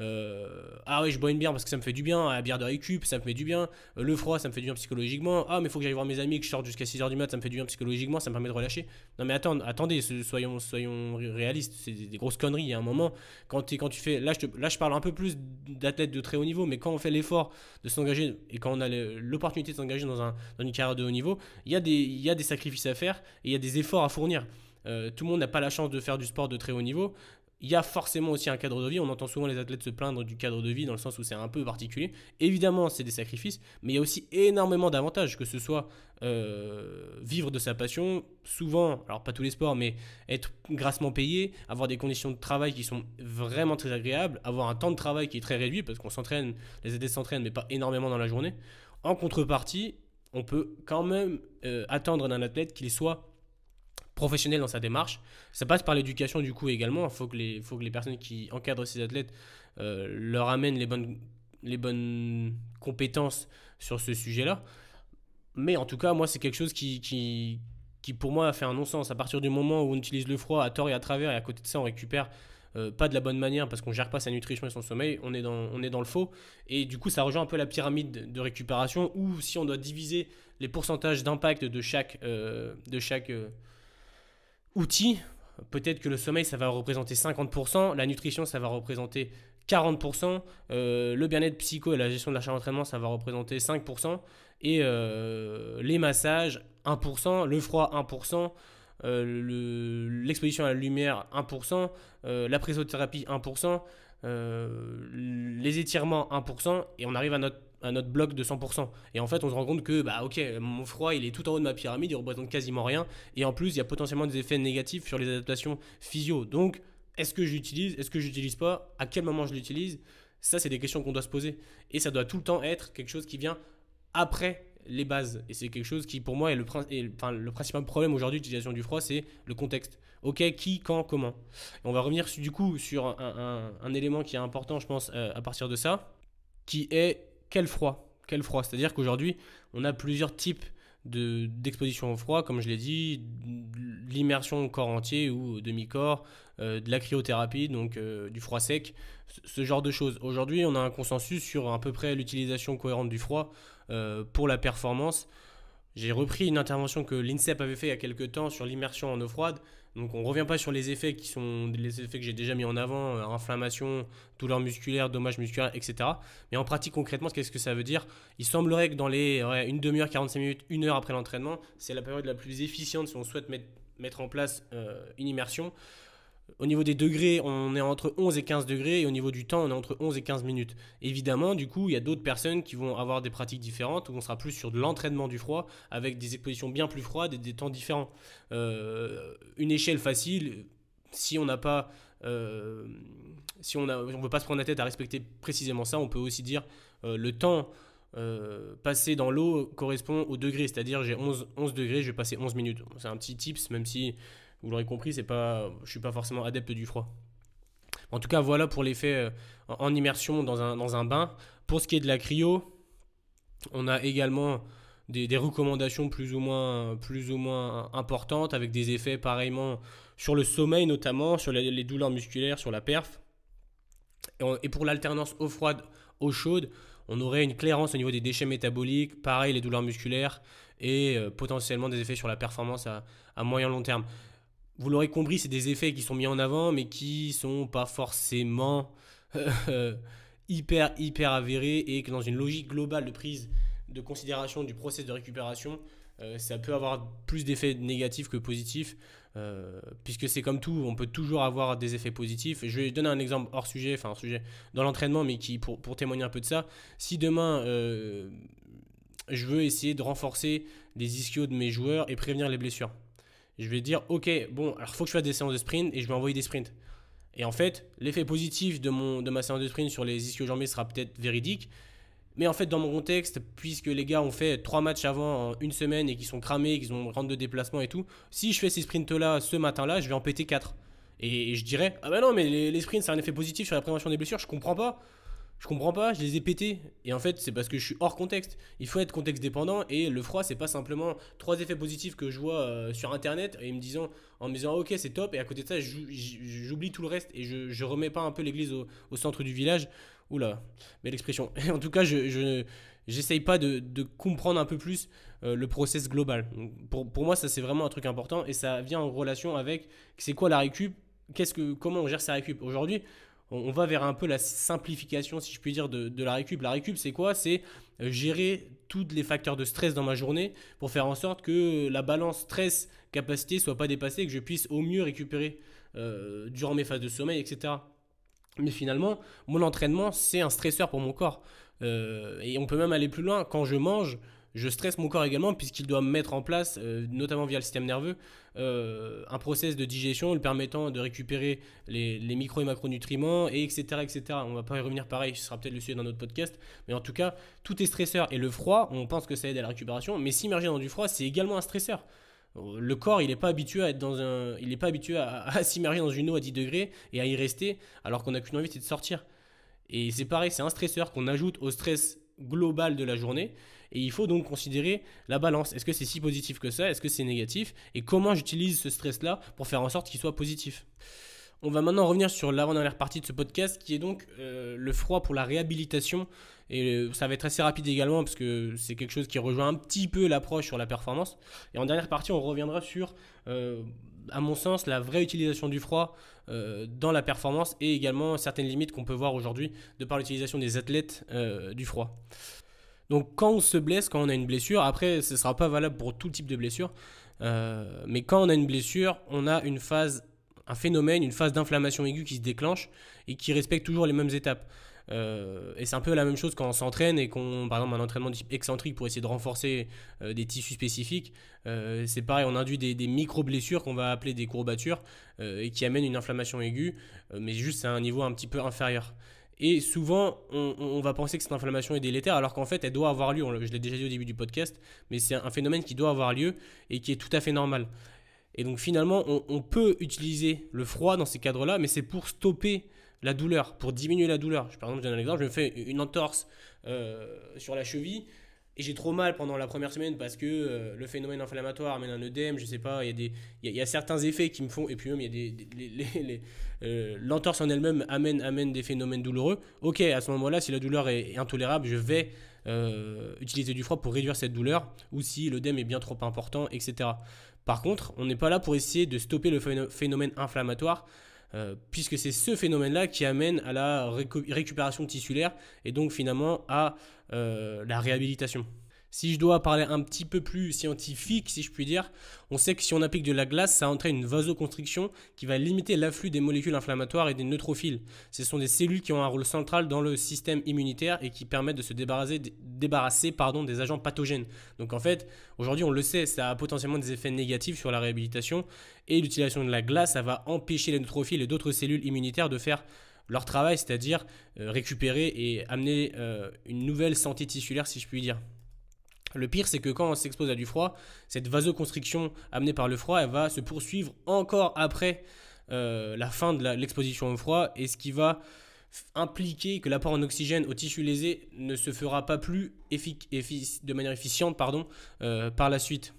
euh, ah oui, je bois une bière parce que ça me fait du bien. La bière de récup, ça me fait du bien. Euh, le froid, ça me fait du bien psychologiquement. Ah, mais il faut que j'aille voir mes amis, que je sorte jusqu'à 6h du mat, ça me fait du bien psychologiquement, ça me permet de relâcher. Non, mais attends, attendez, soyons, soyons réalistes. C'est des grosses conneries. Il y a un moment, quand, quand tu fais. Là je, là, je parle un peu plus d'athlètes de très haut niveau, mais quand on fait l'effort de s'engager et quand on a l'opportunité de s'engager dans, un, dans une carrière de haut niveau, il y, a des, il y a des sacrifices à faire et il y a des efforts à fournir. Euh, tout le monde n'a pas la chance de faire du sport de très haut niveau il y a forcément aussi un cadre de vie. On entend souvent les athlètes se plaindre du cadre de vie dans le sens où c'est un peu particulier. Évidemment, c'est des sacrifices, mais il y a aussi énormément d'avantages, que ce soit euh, vivre de sa passion, souvent, alors pas tous les sports, mais être grassement payé, avoir des conditions de travail qui sont vraiment très agréables, avoir un temps de travail qui est très réduit parce qu'on s'entraîne, les athlètes s'entraînent, mais pas énormément dans la journée. En contrepartie, on peut quand même euh, attendre d'un athlète qu'il soit professionnel dans sa démarche. Ça passe par l'éducation du coup également. Il faut que les, faut que les personnes qui encadrent ces athlètes euh, leur amènent les bonnes, les bonnes compétences sur ce sujet-là. Mais en tout cas, moi, c'est quelque chose qui, qui, pour moi, a fait un non-sens. À partir du moment où on utilise le froid à tort et à travers, et à côté de ça, on récupère euh, pas de la bonne manière parce qu'on gère pas sa nutrition et son sommeil, on est, dans, on est dans le faux. Et du coup, ça rejoint un peu la pyramide de récupération où si on doit diviser les pourcentages d'impact de chaque, euh, de chaque outils, peut-être que le sommeil, ça va représenter 50%, la nutrition, ça va représenter 40%, euh, le bien-être psycho et la gestion de l'achat d'entraînement, ça va représenter 5%, et euh, les massages, 1%, le froid, 1%, euh, l'exposition à la lumière, 1%, la présothérapie, 1%, les étirements, 1%, et on arrive à notre un autre bloc de 100%. Et en fait, on se rend compte que, bah ok, mon froid, il est tout en haut de ma pyramide, il représente quasiment rien. Et en plus, il y a potentiellement des effets négatifs sur les adaptations physio. Donc, est-ce que j'utilise Est-ce que j'utilise pas? À quel moment je l'utilise? Ça, c'est des questions qu'on doit se poser. Et ça doit tout le temps être quelque chose qui vient après les bases. Et c'est quelque chose qui, pour moi, est le, principal problème aujourd'hui d'utilisation du froid, c'est le contexte. Ok, qui, quand, comment? on va revenir du coup sur un, un, élément qui est important, je pense, euh, à partir de ça, qui est quel froid Quel froid C'est-à-dire qu'aujourd'hui, on a plusieurs types d'exposition au froid, comme je l'ai dit, l'immersion corps entier ou demi-corps, euh, de la cryothérapie, donc euh, du froid sec, ce genre de choses. Aujourd'hui, on a un consensus sur à peu près l'utilisation cohérente du froid euh, pour la performance. J'ai repris une intervention que l'INSEP avait fait il y a quelques temps sur l'immersion en eau froide. Donc on ne revient pas sur les effets qui sont les effets que j'ai déjà mis en avant, euh, inflammation, douleur musculaire, dommages musculaires, etc. Mais en pratique concrètement, qu'est-ce que ça veut dire? Il semblerait que dans les une demi-heure, 45 minutes, une heure après l'entraînement, c'est la période la plus efficiente si on souhaite mettre, mettre en place euh, une immersion. Au niveau des degrés, on est entre 11 et 15 degrés et au niveau du temps, on est entre 11 et 15 minutes. Évidemment, du coup, il y a d'autres personnes qui vont avoir des pratiques différentes où on sera plus sur de l'entraînement du froid avec des expositions bien plus froides et des temps différents. Euh, une échelle facile, si on n'a pas euh, si on ne veut pas se prendre la tête à respecter précisément ça, on peut aussi dire euh, le temps passé dans l'eau correspond au degré, c'est-à-dire j'ai 11, 11 degrés, je vais passer 11 minutes. C'est un petit tips, même si vous l'aurez compris, c'est pas, je suis pas forcément adepte du froid. En tout cas, voilà pour l'effet euh, en immersion dans un, dans un bain. Pour ce qui est de la cryo, on a également des, recommandations plus ou, moins, plus ou moins importantes avec des effets pareillement sur le sommeil notamment, sur les, douleurs musculaires, sur la perf. Et, pour l'alternance eau froide, eau chaude, on aurait une clairance au niveau des déchets métaboliques, pareil les douleurs musculaires et euh, potentiellement des effets sur la performance à, à moyen long terme vous l'aurez compris, c'est des effets qui sont mis en avant, mais qui sont pas forcément euh, hyper, hyper avérés et que dans une logique globale de prise de considération du process de récupération, euh, ça peut avoir plus d'effets négatifs que positifs, euh, puisque c'est comme tout, on peut toujours avoir des effets positifs. Je vais donner un exemple hors sujet, enfin un sujet dans l'entraînement, mais qui pour, pour, témoigner un peu de ça. Si demain je veux essayer de renforcer les ischios de mes joueurs et prévenir les blessures, je vais dire, ok, bon, alors faut que je fasse des séances de sprint et je vais envoyer des sprints. Et en fait, l'effet positif de, mon, de ma séance de sprint sur les ischio-jambés sera peut-être véridique. Mais en fait, dans mon contexte, puisque les gars ont fait trois matchs avant une semaine et qu'ils sont cramés, qu'ils ont rentre de déplacement et tout, si je fais ces sprints-là ce matin-là, je vais en péter 4. Et, je dirais, ah bah non, mais les, les sprints, c'est un effet positif sur la prévention des blessures, je comprends pas je comprends pas, je les ai pétés. Et en fait, c'est parce que je suis hors contexte. Il faut être contexte dépendant et le froid, c'est pas simplement trois effets positifs que je vois euh, sur internet et me disant, en me disant, ok, c'est top. Et à côté de ça, j'oublie tout le reste et je, je remets pas un peu l'église au, centre du village. Oula, belle expression. en tout cas, je, j'essaye pas de, de, comprendre un peu plus euh, le process global. Pour, pour moi, ça c'est vraiment un truc important et ça vient en relation avec c'est quoi la récup, qu'est-ce que, comment on gère sa récup? Aujourd'hui, on, va vers un peu la simplification, si je puis dire, de, la récup. La récup, c'est quoi? C'est euh, gérer tous les facteurs de stress dans ma journée pour faire en sorte que la balance stress-capacité soit pas dépassée et que je puisse au mieux récupérer euh, durant mes phases de sommeil, etc. Mais finalement, mon entraînement, c'est un stresseur pour mon corps. Euh, et on peut même aller plus loin. Quand je mange, je stresse mon corps également puisqu'il doit mettre en place, euh, notamment via le système nerveux, euh, un process de digestion lui permettant de récupérer les, micro et macronutriments, et etc., etc. On va pas y revenir pareil, ce sera peut-être le sujet d'un autre podcast, mais en tout cas, tout est stresseur. Et le froid, on pense que ça aide à la récupération, mais s'immerger dans du froid, c'est également un stresseur. Le corps, il n'est pas habitué à être dans un, il n'est pas habitué à, s'immerger dans une eau à 10 degrés et à y rester, alors qu'on n'a qu'une envie, c'est de sortir. Et c'est pareil, c'est un stresseur qu'on ajoute au stress global de la journée. Et il faut donc considérer la balance. Est-ce que c'est si positif que ça? Est-ce que c'est négatif? Et comment j'utilise ce stress-là pour faire en sorte qu'il soit positif? On va maintenant revenir sur l'avant-dernière partie de ce podcast qui est donc euh, le froid pour la réhabilitation. Et euh, ça va être assez rapide également parce que c'est quelque chose qui rejoint un petit peu l'approche sur la performance. Et en dernière partie, on reviendra sur, euh, à mon sens, la vraie utilisation du froid dans la performance et également certaines limites qu'on peut voir aujourd'hui de par l'utilisation des athlètes du froid. Donc quand on se blesse, quand on a une blessure, après ce ne sera pas valable pour tout type de blessure, euh, mais quand on a une blessure, on a une phase, un phénomène, une phase d'inflammation aiguë qui se déclenche et qui respecte toujours les mêmes étapes. Euh, et c'est un peu la même chose quand on s'entraîne et qu'on, par exemple, un entraînement excentrique pour essayer de renforcer euh, des tissus spécifiques. c'est pareil, on induit des, des micro-blessures qu'on va appeler des courbatures et qui amènent une inflammation aiguë, mais juste à un niveau un petit peu inférieur. Et souvent, on, va penser que cette inflammation est délétère, alors qu'en fait, elle doit avoir lieu. Je l'ai déjà dit au début du podcast, mais c'est un phénomène qui doit avoir lieu et qui est tout à fait normal. Et donc finalement, on, peut utiliser le froid dans ces cadres-là, mais c'est pour stopper la douleur, pour diminuer la douleur. Par exemple, je donne un exemple, je me fais une entorse euh, sur la cheville, et j'ai trop mal pendant la première semaine parce que euh, le phénomène inflammatoire amène un œdème, je sais pas, il y, a des, il y, a certains effets qui me font, et puis même il y a des, euh, l'entorse en elle-même amène, amène des phénomènes douloureux. Ok, à ce moment-là, si la douleur est, intolérable, je vais euh, utiliser du froid pour réduire cette douleur, ou si l'œdème est bien trop important, etc. Par contre, on n'est pas là pour essayer de stopper le phénomène inflammatoire, puisque c'est ce phénomène-là qui amène à la récupération tissulaire et donc finalement à euh, la réhabilitation. Si je dois parler un petit peu plus scientifique, si je puis dire, on sait que si on applique de la glace, ça entraîne une vasoconstriction qui va limiter l'afflux des molécules inflammatoires et des neutrophiles. Ce sont des cellules qui ont un rôle central dans le système immunitaire et qui permettent de se débarrasser, débarrasser pardon, des agents pathogènes. Donc en fait, aujourd'hui on le sait, ça a potentiellement des effets négatifs sur la réhabilitation et l'utilisation de la glace, ça va empêcher les neutrophiles et d'autres cellules immunitaires de faire leur travail, c'est-à-dire euh, récupérer et amener euh, une nouvelle santé tissulaire, si je puis dire. Le pire, c'est que quand on s'expose à du froid, cette vasoconstriction amenée par le froid, elle va se poursuivre encore après euh, la fin de l'exposition au froid, et ce qui va impliquer que l'apport en oxygène au tissu lésé ne se fera pas plus de manière efficiente pardon, par la suite.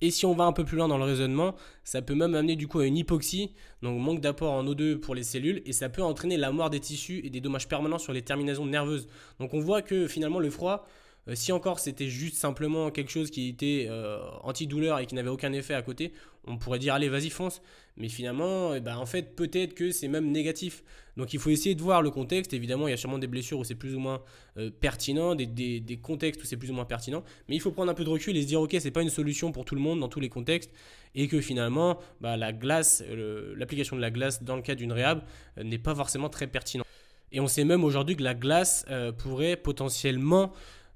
Et si on va un peu plus loin dans le raisonnement, ça peut même amener du coup à une hypoxie, donc manque d'apport en O2 pour les cellules, et ça peut entraîner la mort des tissus et des dommages permanents sur les terminaisons nerveuses. Donc on voit que finalement le froid, euh, si encore c'était juste simplement quelque chose qui était euh, antidouleur et qui n'avait aucun effet à côté, on pourrait dire allez vas-y fonce. Mais finalement, eh ben, en fait peut-être que c'est même négatif. Donc il faut essayer de voir le contexte. Évidemment, il y a sûrement des blessures où c'est plus ou moins euh, pertinent, des, des, contextes où c'est plus ou moins pertinent. Mais il faut prendre un peu de recul et se dire ok c'est pas une solution pour tout le monde dans tous les contextes et que finalement bah, la glace, l'application de la glace dans le cas d'une réhab n'est pas forcément très pertinent. Et on sait même aujourd'hui que la glace pourrait potentiellement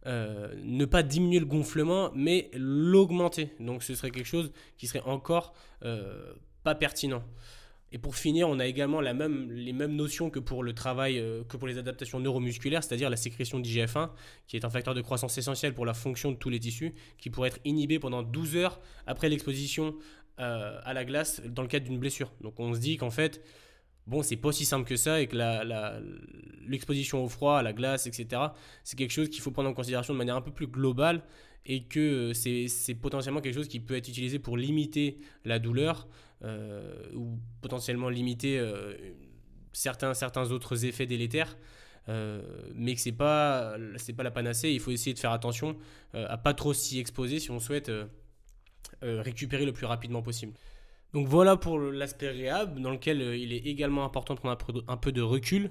euh, ne pas diminuer le gonflement, mais l'augmenter. Donc ce serait quelque chose qui serait encore euh, pas pertinent. Et pour finir, on a également les mêmes notions que pour le travail, euh, que pour les adaptations neuromusculaires, c'est-à-dire la sécrétion d'IGF-1, qui est un facteur de croissance essentiel pour la fonction de tous les tissus, qui pourrait être inhibé pendant 12 heures après l'exposition à la glace dans le cadre d'une blessure. Donc on se dit qu'en fait, bon, c'est pas aussi simple que ça et que l'exposition au froid, à la glace, etc., c'est quelque chose qu'il faut prendre en considération de manière un peu plus globale et que c'est potentiellement quelque chose qui peut être utilisé pour limiter la douleur euh, ou potentiellement limiter euh, certains, certains autres effets délétères. Euh, mais que c'est pas c'est pas la panacée il faut essayer de faire attention à pas trop s'y exposer si on souhaite récupérer le plus rapidement possible donc voilà pour l'aspect réhab, dans lequel euh, il est également important de prendre un peu de recul.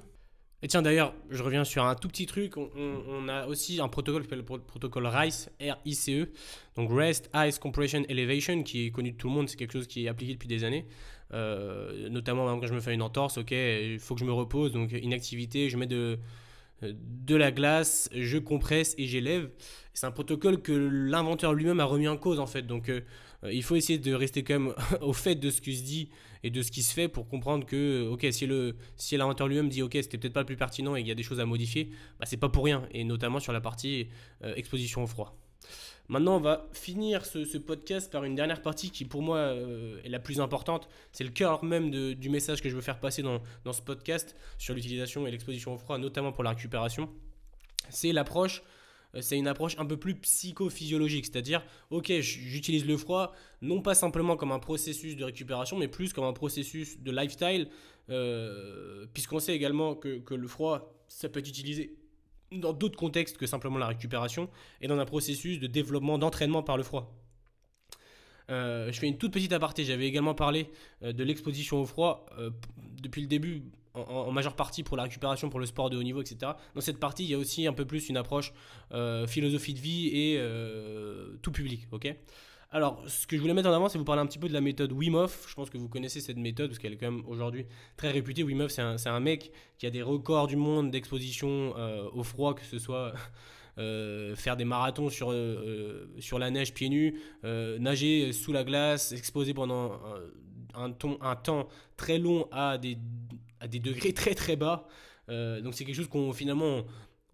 Et tiens d'ailleurs, je reviens sur un tout petit truc, on, a aussi un protocole qui s'appelle le protocole RICE, R-I-C-E, donc Rest, Ice, Compression, Elevation, qui est connu de tout le monde, c'est quelque chose qui est appliqué depuis des années. Euh, notamment quand je me fais une entorse, ok, il faut que je me repose, donc inactivité, je mets de, de la glace, je compresse et j'élève. C'est un protocole que l'inventeur lui-même a remis en cause en fait, donc... Euh, euh, il faut essayer de rester quand même au fait de ce qui se dit et de ce qui se fait pour comprendre que, ok, si le si l'inventeur lui-même dit, ok, c'était peut-être pas le plus pertinent et qu'il y a des choses à modifier, bah, c'est pas pour rien, et notamment sur la partie euh, exposition au froid. Maintenant, on va finir ce, podcast par une dernière partie qui, pour moi, euh, est la plus importante. C'est le cœur même du message que je veux faire passer dans, dans ce podcast sur l'utilisation et l'exposition au froid, notamment pour la récupération. C'est l'approche euh, c'est une approche un peu plus psychophysiologique, c'est-à-dire, ok, j'utilise le froid non pas simplement comme un processus de récupération, mais plus comme un processus de lifestyle, euh, puisqu'on sait également que, que, le froid, ça peut être utilisé dans d'autres contextes que simplement la récupération, et dans un processus de développement, d'entraînement par le froid. Euh, je fais une toute petite aparté, j'avais également parlé de l'exposition au froid depuis le début en, majeure partie pour la récupération, pour le sport de haut niveau, etc. Dans cette partie, il y a aussi un peu plus une approche euh, philosophie de vie et euh, tout public. ok? Alors, ce que je voulais mettre en avant, c'est vous parler un petit peu de la méthode Wim. Je pense que vous connaissez cette méthode parce qu'elle est quand même aujourd'hui très réputée. Wim c'est un, un, mec qui a des records du monde d'exposition euh, au froid, que ce soit faire des marathons sur, sur la neige pieds nus, nager sous la glace, exposer pendant un, un temps très long à des à des degrés très très bas. Euh, donc c'est quelque chose qu'on finalement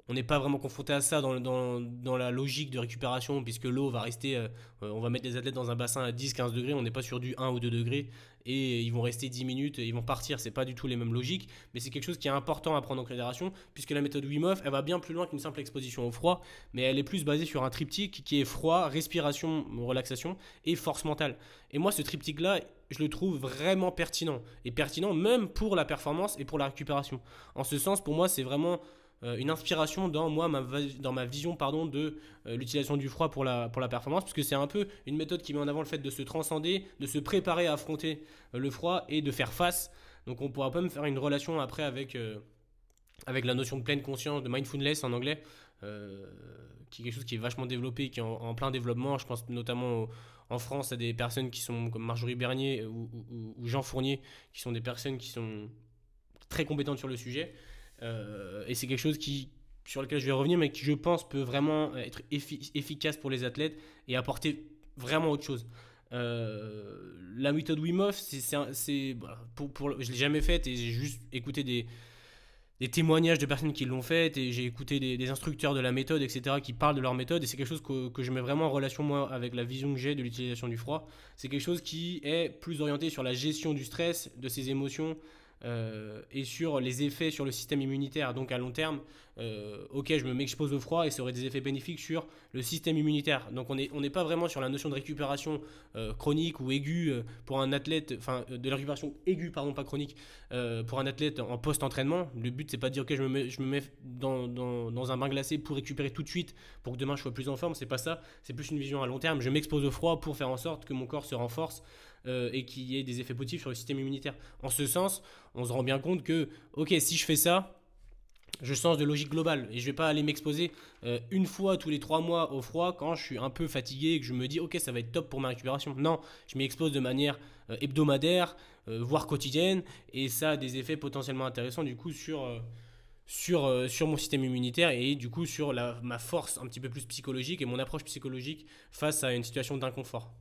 on n'est pas vraiment confronté à ça dans, dans, la logique de récupération, puisque l'eau va rester, euh, on va mettre les athlètes dans un bassin à 10-15 degrés, on n'est pas sur du 1 ou 2 degrés, et ils vont rester 10 minutes, ils vont partir, c'est pas du tout les mêmes logiques, mais c'est quelque chose qui est important à prendre en considération, puisque la méthode Wim Hof, elle va bien plus loin qu'une simple exposition au froid, mais elle est plus basée sur un triptyque qui est froid, respiration, relaxation, et force mentale. Et moi, ce triptyque-là, je le trouve vraiment pertinent, et pertinent même pour la performance et pour la récupération. En ce sens, pour moi, c'est vraiment euh, une inspiration dans moi ma, dans ma vision pardon de euh, l'utilisation du froid pour la pour la performance puisque c'est un peu une méthode qui met en avant le fait de se transcender de se préparer à affronter euh, le froid et de faire face donc on pourra pas me faire une relation après avec avec la notion de pleine conscience de mindfulness en anglais qui est quelque chose qui est vachement développé, qui est en, plein développement. Je pense notamment en France à des personnes qui sont comme Marjorie Bernier ou, Jean Fournier, qui sont des personnes qui sont très compétentes sur le sujet. et c'est quelque chose qui, sur lequel je vais revenir, mais qui je pense peut vraiment être efficace pour les athlètes et apporter vraiment autre chose. Euh, la méthode Wim c'est, pour, pour, je l'ai jamais faite et j'ai juste écouté des, des, témoignages de personnes qui l'ont faite et j'ai écouté des, instructeurs de la méthode, etc., qui parlent de leur méthode et c'est quelque chose que, que, je mets vraiment en relation moi avec la vision que j'ai de l'utilisation du froid. C'est quelque chose qui est plus orienté sur la gestion du stress, de ses émotions, et sur les effets sur le système immunitaire. Donc à long terme, euh, ok, je me m'expose au froid et ça aurait des effets bénéfiques sur le système immunitaire. Donc on n'est on pas vraiment sur la notion de récupération euh, chronique ou aiguë pour un athlète, enfin de la récupération aiguë, pardon, pas chronique, pour un athlète en post-entraînement. Le but, c'est pas de dire, ok, je me mets, je me mets dans, dans, dans, un bain glacé pour récupérer tout de suite, pour que demain je sois plus en forme. C'est pas ça, c'est plus une vision à long terme. Je m'expose au froid pour faire en sorte que mon corps se renforce euh, et qu'il y ait des effets positifs sur le système immunitaire. En ce sens, on se rend bien compte que, ok, si je fais ça, je sens de logique globale et je vais pas aller m'exposer euh, une fois tous les trois mois au froid quand je suis un peu fatigué et que je me dis ok ça va être top pour ma récupération. Non, je m'y expose de manière euh, hebdomadaire, voire quotidienne et ça a des effets potentiellement intéressants du coup sur sur, sur mon système immunitaire et du coup sur la, ma force un petit peu plus psychologique et mon approche psychologique face à une situation d'inconfort.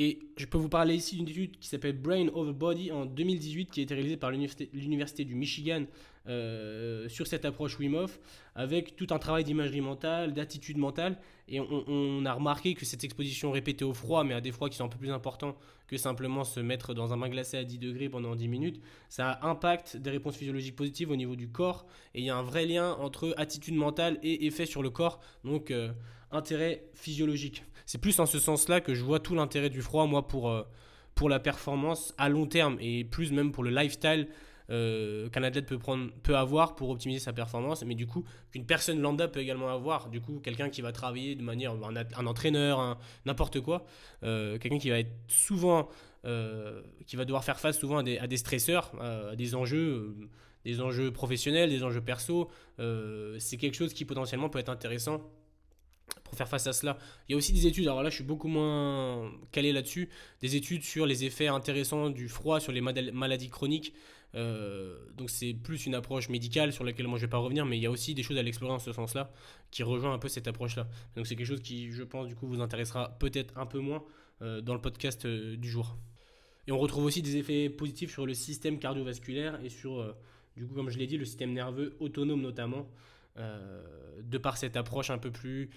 Et je peux vous parler ici d'une étude qui s'appelle Brain Over Body en 2018 qui a été réalisée par l'Université du Michigan euh, sur cette approche Wim Hof avec tout un travail d'imagerie mentale, d'attitude mentale. Et on, a remarqué que cette exposition répétée au froid, mais à des froids qui sont un peu plus importants que simplement se mettre dans un bain glacé à 10 degrés pendant 10 minutes, ça impacte des réponses physiologiques positives au niveau du corps. Et il y a un vrai lien entre attitude mentale et effet sur le corps. Donc euh, intérêt physiologique c'est plus en ce sens-là que je vois tout l'intérêt du froid, moi, pour, euh, pour la performance à long terme et plus même pour le lifestyle euh, qu'un athlète peut, prendre, peut avoir pour optimiser sa performance, mais du coup, qu'une personne lambda peut également avoir. Du coup, quelqu'un qui va travailler de manière, un, entraîneur, n'importe quoi, euh, quelqu'un qui va être souvent, qui va devoir faire face souvent à des, à des stresseurs, à des enjeux des enjeux professionnels, des enjeux perso, c'est quelque chose qui potentiellement peut être intéressant pour faire face à cela. Il y a aussi des études, alors là je suis beaucoup moins calé là-dessus, des études sur les effets intéressants du froid sur les maladies chroniques. Euh, donc c'est plus une approche médicale sur laquelle moi je vais pas revenir, mais il y a aussi des choses à l'explorer en ce sens-là qui rejoint un peu cette approche-là. Donc c'est quelque chose qui, je pense, du coup vous intéressera peut-être un peu moins euh, dans le podcast euh, du jour. Et on retrouve aussi des effets positifs sur le système cardiovasculaire et sur, du coup, comme je l'ai dit, le système nerveux autonome notamment, de par cette approche un peu plus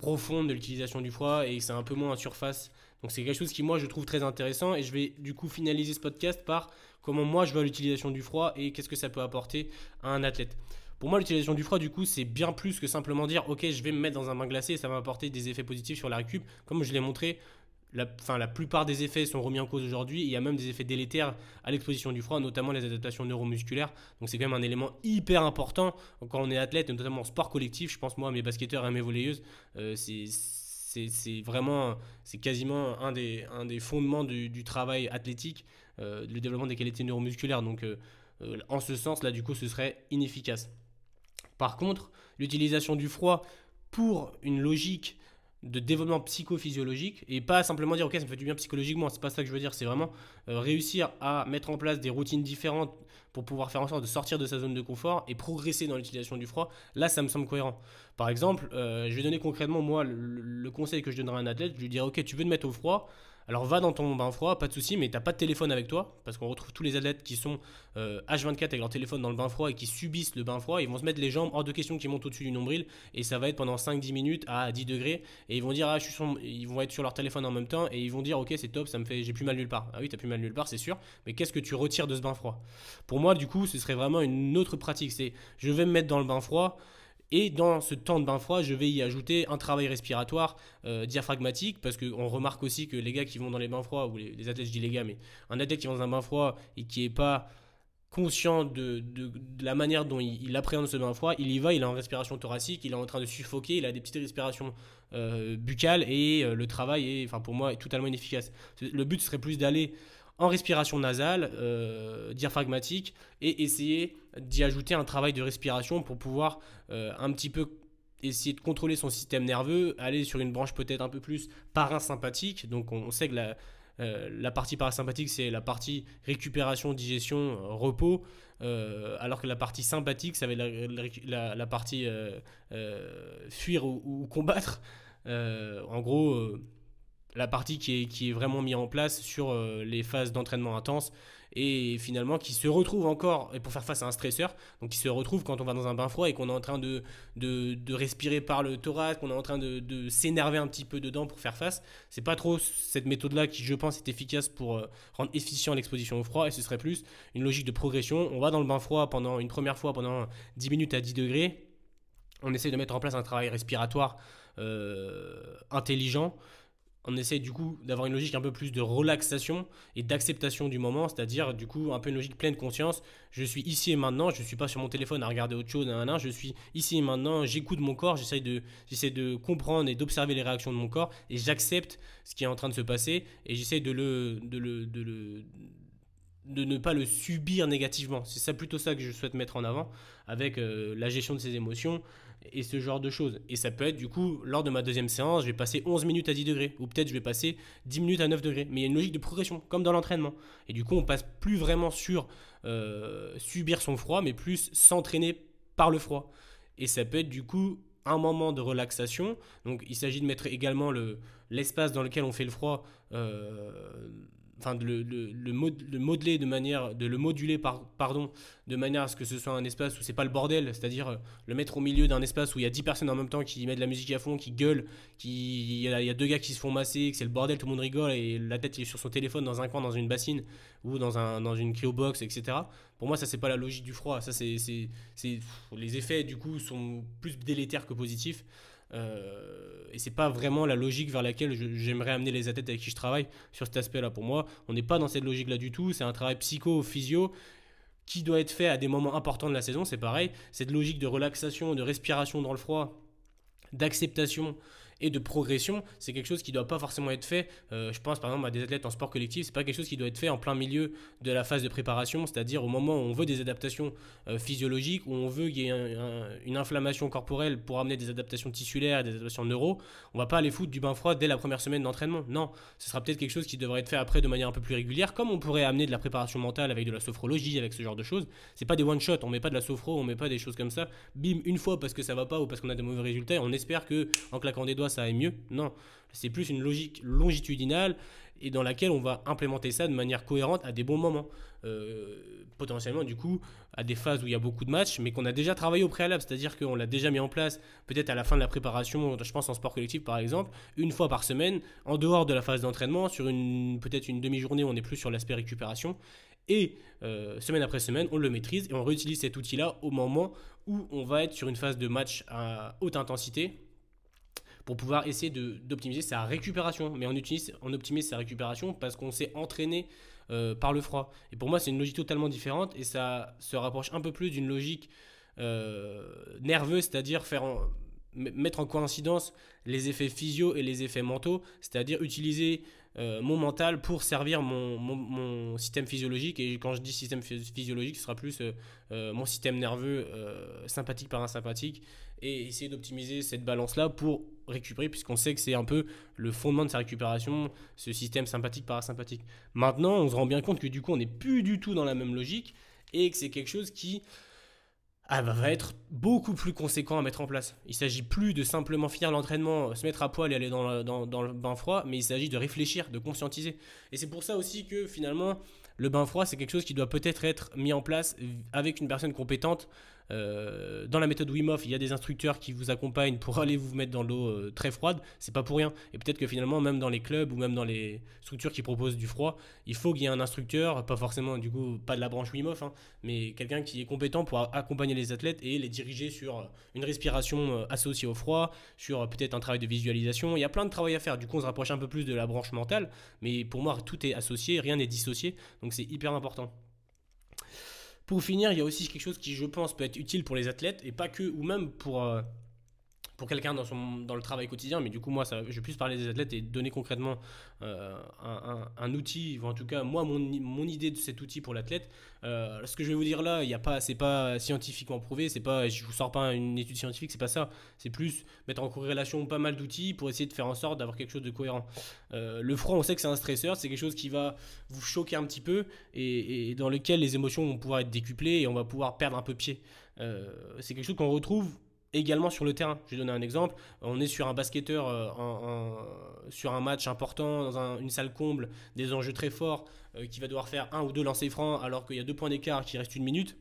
profonde de l'utilisation du froid et c'est un peu moins en surface. Donc c'est quelque chose qui moi je trouve très intéressant et je vais du coup finaliser ce podcast par comment moi je vois l'utilisation du froid et qu'est-ce que ça peut apporter à un athlète. Pour moi, l'utilisation du froid, du coup, c'est bien plus que simplement dire, ok, je vais me mettre dans un bain glacé et ça va apporter des effets positifs sur la récup. Comme je l'ai montré, la, la plupart des effets sont remis en cause aujourd'hui. Il y a même des effets délétères à l'exposition du froid, notamment les adaptations neuromusculaires. Donc c'est quand même un élément hyper important quand on est athlète, notamment en sport collectif. Je pense moi à mes basketteurs et à mes volleyeuses. Euh, c'est vraiment, c'est quasiment un des, un des fondements du, travail athlétique, euh, le développement des qualités neuromusculaires. Donc euh, en ce sens, là, du coup, ce serait inefficace. Par contre, l'utilisation du froid pour une logique de développement psychophysiologique et pas simplement dire ok ça me fait du bien psychologiquement c'est pas ça que je veux dire c'est vraiment euh, réussir à mettre en place des routines différentes pour pouvoir faire en sorte de sortir de sa zone de confort et progresser dans l'utilisation du froid là ça me semble cohérent. Par exemple euh, je vais donner concrètement moi le, le, conseil que je donnerai à un athlète je lui dirais ok tu veux te mettre au froid alors va dans ton bain froid, pas de souci, mais t'as pas de téléphone avec toi, parce qu'on retrouve tous les athlètes qui sont H24 euh, avec leur téléphone dans le bain froid et qui subissent le bain froid, ils vont se mettre les jambes hors de question qui montent au-dessus du nombril, et ça va être pendant 5-10 minutes à 10 degrés, et ils vont dire, ah, je suis ils vont être sur leur téléphone en même temps, et ils vont dire, ok, c'est top, ça me fait, j'ai plus mal nulle part. Ah oui, t'as plus mal nulle part, c'est sûr, mais qu'est-ce que tu retires de ce bain froid Pour moi, du coup, ce serait vraiment une autre pratique, c'est, je vais me mettre dans le bain froid, et dans ce temps de bain froid, je vais y ajouter un travail respiratoire euh, diaphragmatique, parce qu'on remarque aussi que les gars qui vont dans les bains froids, ou les, athlètes, je dis les gars, mais un athlète qui va dans un bain froid et qui n'est pas conscient de, la manière dont il, appréhende ce bain froid, il y va, il est en respiration thoracique, il est en train de suffoquer, il a des petites respirations euh, buccales et euh, le travail est, enfin pour moi, totalement inefficace. Le but serait plus d'aller en respiration nasale, diaphragmatique, et essayer d'y ajouter un travail de respiration pour pouvoir un petit peu essayer de contrôler son système nerveux, aller sur une branche peut-être un peu plus parasympathique. Donc on sait que la, euh, la partie parasympathique, c'est la partie récupération, digestion, euh, repos, euh, alors que la partie sympathique, ça va être la, partie fuir ou, combattre. en gros, la partie qui est, qui est vraiment mise en place sur les phases d'entraînement intense et finalement qui se retrouve encore, et pour faire face à un stresseur, donc qui se retrouve quand on va dans un bain froid et qu'on est en train de, de, respirer par le thorax, qu'on est en train de, s'énerver un petit peu dedans pour faire face. C'est pas trop cette méthode-là qui, je pense, est efficace pour euh, rendre efficient l'exposition au froid, et ce serait plus une logique de progression. On va dans le bain froid pendant une première fois pendant 10 minutes à 10 degrés. On essaie de mettre en place un travail respiratoire euh, intelligent on essaie du coup d'avoir une logique un peu plus de relaxation et d'acceptation du moment, c'est-à-dire du coup un peu une logique pleine conscience. Je suis ici et maintenant, je ne suis pas sur mon téléphone à regarder autre chose, je suis ici et maintenant, j'écoute mon corps, j'essaie de, j'essaie de comprendre et d'observer les réactions de mon corps et j'accepte ce qui est en train de se passer et j'essaie de le, de le, de le de ne pas le subir négativement. C'est ça plutôt ça que je souhaite mettre en avant avec euh, la gestion de ses émotions, et ce genre de choses. Et ça peut être du coup, lors de ma deuxième séance, je vais passer 11 minutes à 10 degrés, ou peut-être je vais passer 10 minutes à 9 degrés. Mais il y a une logique de progression, comme dans l'entraînement. Et du coup, on passe plus vraiment sur euh, subir son froid, mais plus s'entraîner par le froid. Et ça peut être du coup un moment de relaxation. Donc il s'agit de mettre également l'espace dans lequel on fait le froid. Euh, enfin de le, le, modeler de manière, de le moduler par, pardon, de manière à ce que ce soit un espace où c'est pas le bordel, c'est-à-dire euh, le mettre au milieu d'un espace où il y a 10 personnes en même temps qui mettent de la musique à fond, qui gueulent, qui il y, a, deux gars qui se font masser, que c'est le bordel, tout le monde rigole et la tête est sur son téléphone dans un coin, dans une bassine ou dans, un, dans une cryobox, etc. Pour moi, ça c'est pas la logique du froid. Ça c'est, les effets du coup sont plus délétères que positifs. Euh, et c'est pas vraiment la logique vers laquelle j'aimerais amener les athlètes avec qui je travaille sur cet aspect-là. Pour moi, on n'est pas dans cette logique-là du tout. C'est un travail psycho-physio qui doit être fait à des moments importants de la saison. C'est pareil. Cette logique de relaxation, de respiration dans le froid, d'acceptation et de progression, c'est quelque chose qui ne doit pas forcément être fait. Euh, je pense par exemple à des athlètes en sport collectif, c'est pas quelque chose qui doit être fait en plein milieu de la phase de préparation, c'est-à-dire au moment où on veut des adaptations euh, physiologiques, où on veut qu'il y ait une inflammation corporelle pour amener des adaptations tissulaires, des adaptations neuro. On va pas aller foutre du bain froid dès la première semaine d'entraînement. Non, ce sera peut-être quelque chose qui devrait être fait après de manière un peu plus régulière, comme on pourrait amener de la préparation mentale avec de la sophrologie, avec ce genre de choses. C'est pas des one shot, on met pas de la sophro, on met pas des choses comme ça. Bim, une fois parce que ça va pas ou parce qu'on a de mauvais résultats, on espère que en claquant des doigts ça aille mieux. Non, c'est plus une logique longitudinale et dans laquelle on va implémenter ça de manière cohérente à des bons moments. Euh, potentiellement, du coup, à des phases où il y a beaucoup de matchs, mais qu'on a déjà travaillé au préalable, c'est-à-dire qu'on l'a déjà mis en place, peut-être à la fin de la préparation, je pense en sport collectif par exemple, une fois par semaine, en dehors de la phase d'entraînement, sur une peut-être une demi-journée, on est plus sur l'aspect récupération. Et euh, semaine après semaine, on le maîtrise et on réutilise cet outil-là au moment où on va être sur une phase de match à haute intensité, pour pouvoir essayer d'optimiser sa récupération. Mais on, utilise, on optimise sa récupération parce qu'on s'est entraîné euh, par le froid. Et pour moi, c'est une logique totalement différente et ça se rapproche un peu plus d'une logique euh, nerveuse, c'est-à-dire faire mettre en coïncidence les effets physio et les effets mentaux, c'est-à-dire utiliser euh, mon mental pour servir mon, mon, système physiologique. Et quand je dis système physiologique, ce sera plus mon système nerveux sympathique parasympathique et essayer d'optimiser cette balance-là pour récupérer, puisqu'on sait que c'est un peu le fondement de sa récupération, ce système sympathique parasympathique. Maintenant, on se rend bien compte que du coup, on n'est plus du tout dans la même logique et que c'est quelque chose qui ah, va être beaucoup plus conséquent à mettre en place. Il s'agit plus de simplement finir l'entraînement, se mettre à poil et aller dans, le bain froid, mais il s'agit de réfléchir, de conscientiser. Et c'est pour ça aussi que finalement, le bain froid, c'est quelque chose qui doit peut-être être mis en place avec une personne compétente euh, dans la méthode Wim Hof, il y a des instructeurs qui vous accompagnent pour aller vous mettre dans l'eau euh, très froide. C'est pas pour rien. Et peut-être que finalement, même dans les clubs ou même dans les structures qui proposent du froid, il faut qu'il y ait un instructeur, pas forcément du coup pas de la branche Wim Hof, hein, mais quelqu'un qui est compétent pour accompagner les athlètes et les diriger sur une respiration euh, associée au froid, sur peut-être un travail de visualisation. Il y a plein de travail à faire. Du coup, on se rapproche un peu plus de la branche mentale, mais pour moi, tout est associé, rien n'est dissocié. Donc c'est hyper important. Pour finir, il y a aussi quelque chose qui, je pense, peut être utile pour les athlètes et pas que, ou même pour, euh, pour quelqu'un dans, son, dans le travail quotidien, mais du coup, moi, ça, je vais parler des athlètes et donner concrètement euh, un, un, outil, ou en tout cas, moi, mon, mon idée de cet outil pour l'athlète. Euh, ce que je vais vous dire là, il y a pas, c'est pas scientifiquement prouvé, c'est pas, je vous sors pas une étude scientifique, c'est pas ça. C'est plus mettre en corrélation pas mal d'outils pour essayer de faire en sorte d'avoir quelque chose de cohérent. Euh, le froid, on sait que c'est un stresseur, c'est quelque chose qui va vous choquer un petit peu et, dans lequel les émotions vont pouvoir être décuplées et on va pouvoir perdre un peu pied. c'est quelque chose qu'on retrouve également sur le terrain. Je vais donner un exemple. On est sur un basketteur euh, sur un match important, dans une salle comble, des enjeux très forts, euh, qui va devoir faire un ou deux lancers francs alors qu'il y a deux points d'écart, qui reste une minute.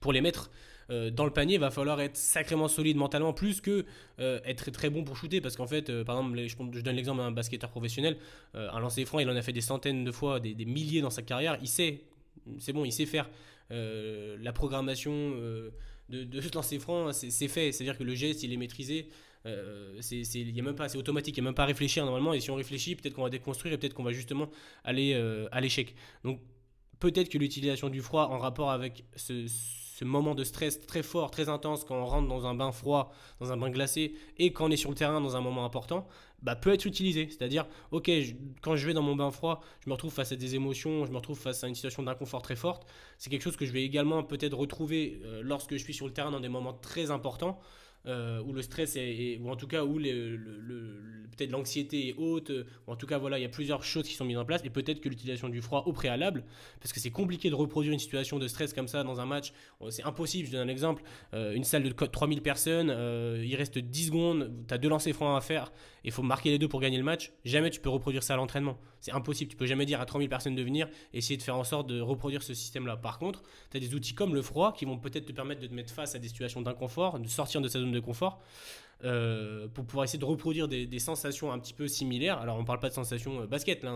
Pour les mettre euh, dans le panier, il va falloir être sacrément solide mentalement, plus que être très, bon pour shooter. Parce qu'en fait, par exemple, je, donne l'exemple d'un basketteur professionnel. un lancer franc, il en a fait des centaines de fois, des, des milliers dans sa carrière. Il sait, c'est bon, il sait faire la programmation de, de lancer franc, c'est fait. C'est-à-dire que le geste, il est maîtrisé. Euh, c'est automatique, il n'y a même pas à réfléchir normalement. Et si on réfléchit, peut-être qu'on va déconstruire et peut-être qu'on va justement aller euh, à l'échec. Donc peut-être que l'utilisation du froid en rapport avec ce, ce, moment de stress très fort, très intense quand on rentre dans un bain froid, dans un bain glacé et quand on est sur le terrain dans un moment important, bah, peut être utilisé. C'est-à-dire, ok, quand je vais dans mon bain froid, je me retrouve face à des émotions, je me retrouve face à une situation d'inconfort très forte. C'est quelque chose que je vais également peut-être retrouver euh, lorsque je suis sur le terrain dans des moments très importants. Euh, où le stress est, ou en tout cas où le, peut-être l'anxiété est haute, ou en tout cas voilà, il y a plusieurs choses qui sont mises en place, et peut-être que l'utilisation du froid au préalable, parce que c'est compliqué de reproduire une situation de stress comme ça dans un match, c'est impossible, je donne un exemple, euh, une salle de 3000 personnes, euh, il reste 10 secondes, tu as deux lancers francs à faire, il faut marquer les deux pour gagner le match, jamais tu peux reproduire ça à l'entraînement, c'est impossible, tu peux jamais dire à 3000 personnes de venir, essayer de faire en sorte de reproduire ce système-là. Par contre, tu as des outils comme le froid qui vont peut-être te permettre de te mettre face à des situations d'inconfort, de sortir de sa zone de confort euh, pour pouvoir essayer de reproduire des, sensations un petit peu similaires. Alors, on parle pas de sensations euh, basket, là,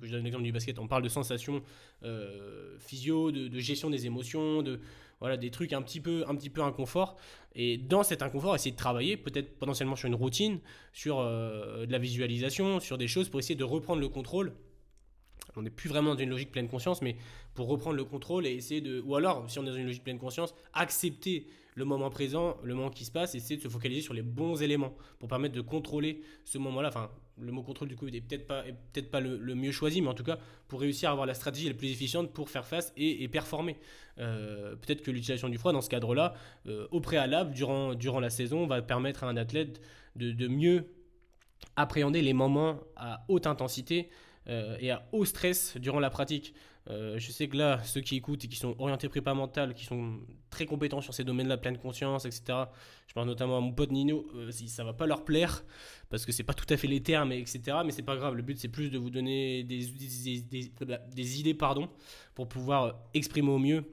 que je donne l'exemple du basket, on parle de sensations euh, physio, de, gestion des émotions, de voilà des trucs un petit peu un petit peu inconfort. Et dans cet inconfort, essayer de travailler peut-être potentiellement sur une routine, sur de la visualisation, sur des choses pour essayer de reprendre le contrôle on n'est plus vraiment dans une logique pleine conscience, mais pour reprendre le contrôle et essayer de, ou alors si on est dans une logique pleine conscience, accepter le moment présent, le moment qui se passe, essayer de se focaliser sur les bons éléments pour permettre de contrôler ce moment-là. Le mot contrôle du coup n'est peut-être pas, le, mieux choisi, mais en tout cas pour réussir à avoir la stratégie la plus efficiente pour faire face et, performer. Euh, peut-être que l'utilisation du froid dans ce cadre-là, euh, au préalable, durant, la saison, va permettre à un athlète de, de mieux appréhender les moments à haute intensité euh, et à haut stress durant la pratique. Euh, je sais que là, ceux qui écoutent et qui sont orientés prépa mental, qui sont très compétents sur ces domaines-là, pleine conscience, etc. Je parle notamment à mon pote Nino, euh, si ça va pas leur plaire, parce que c'est pas tout à fait les termes, etc. Mais c'est pas grave. Le but, c'est plus de vous donner des, idées, pardon, pour pouvoir exprimer au mieux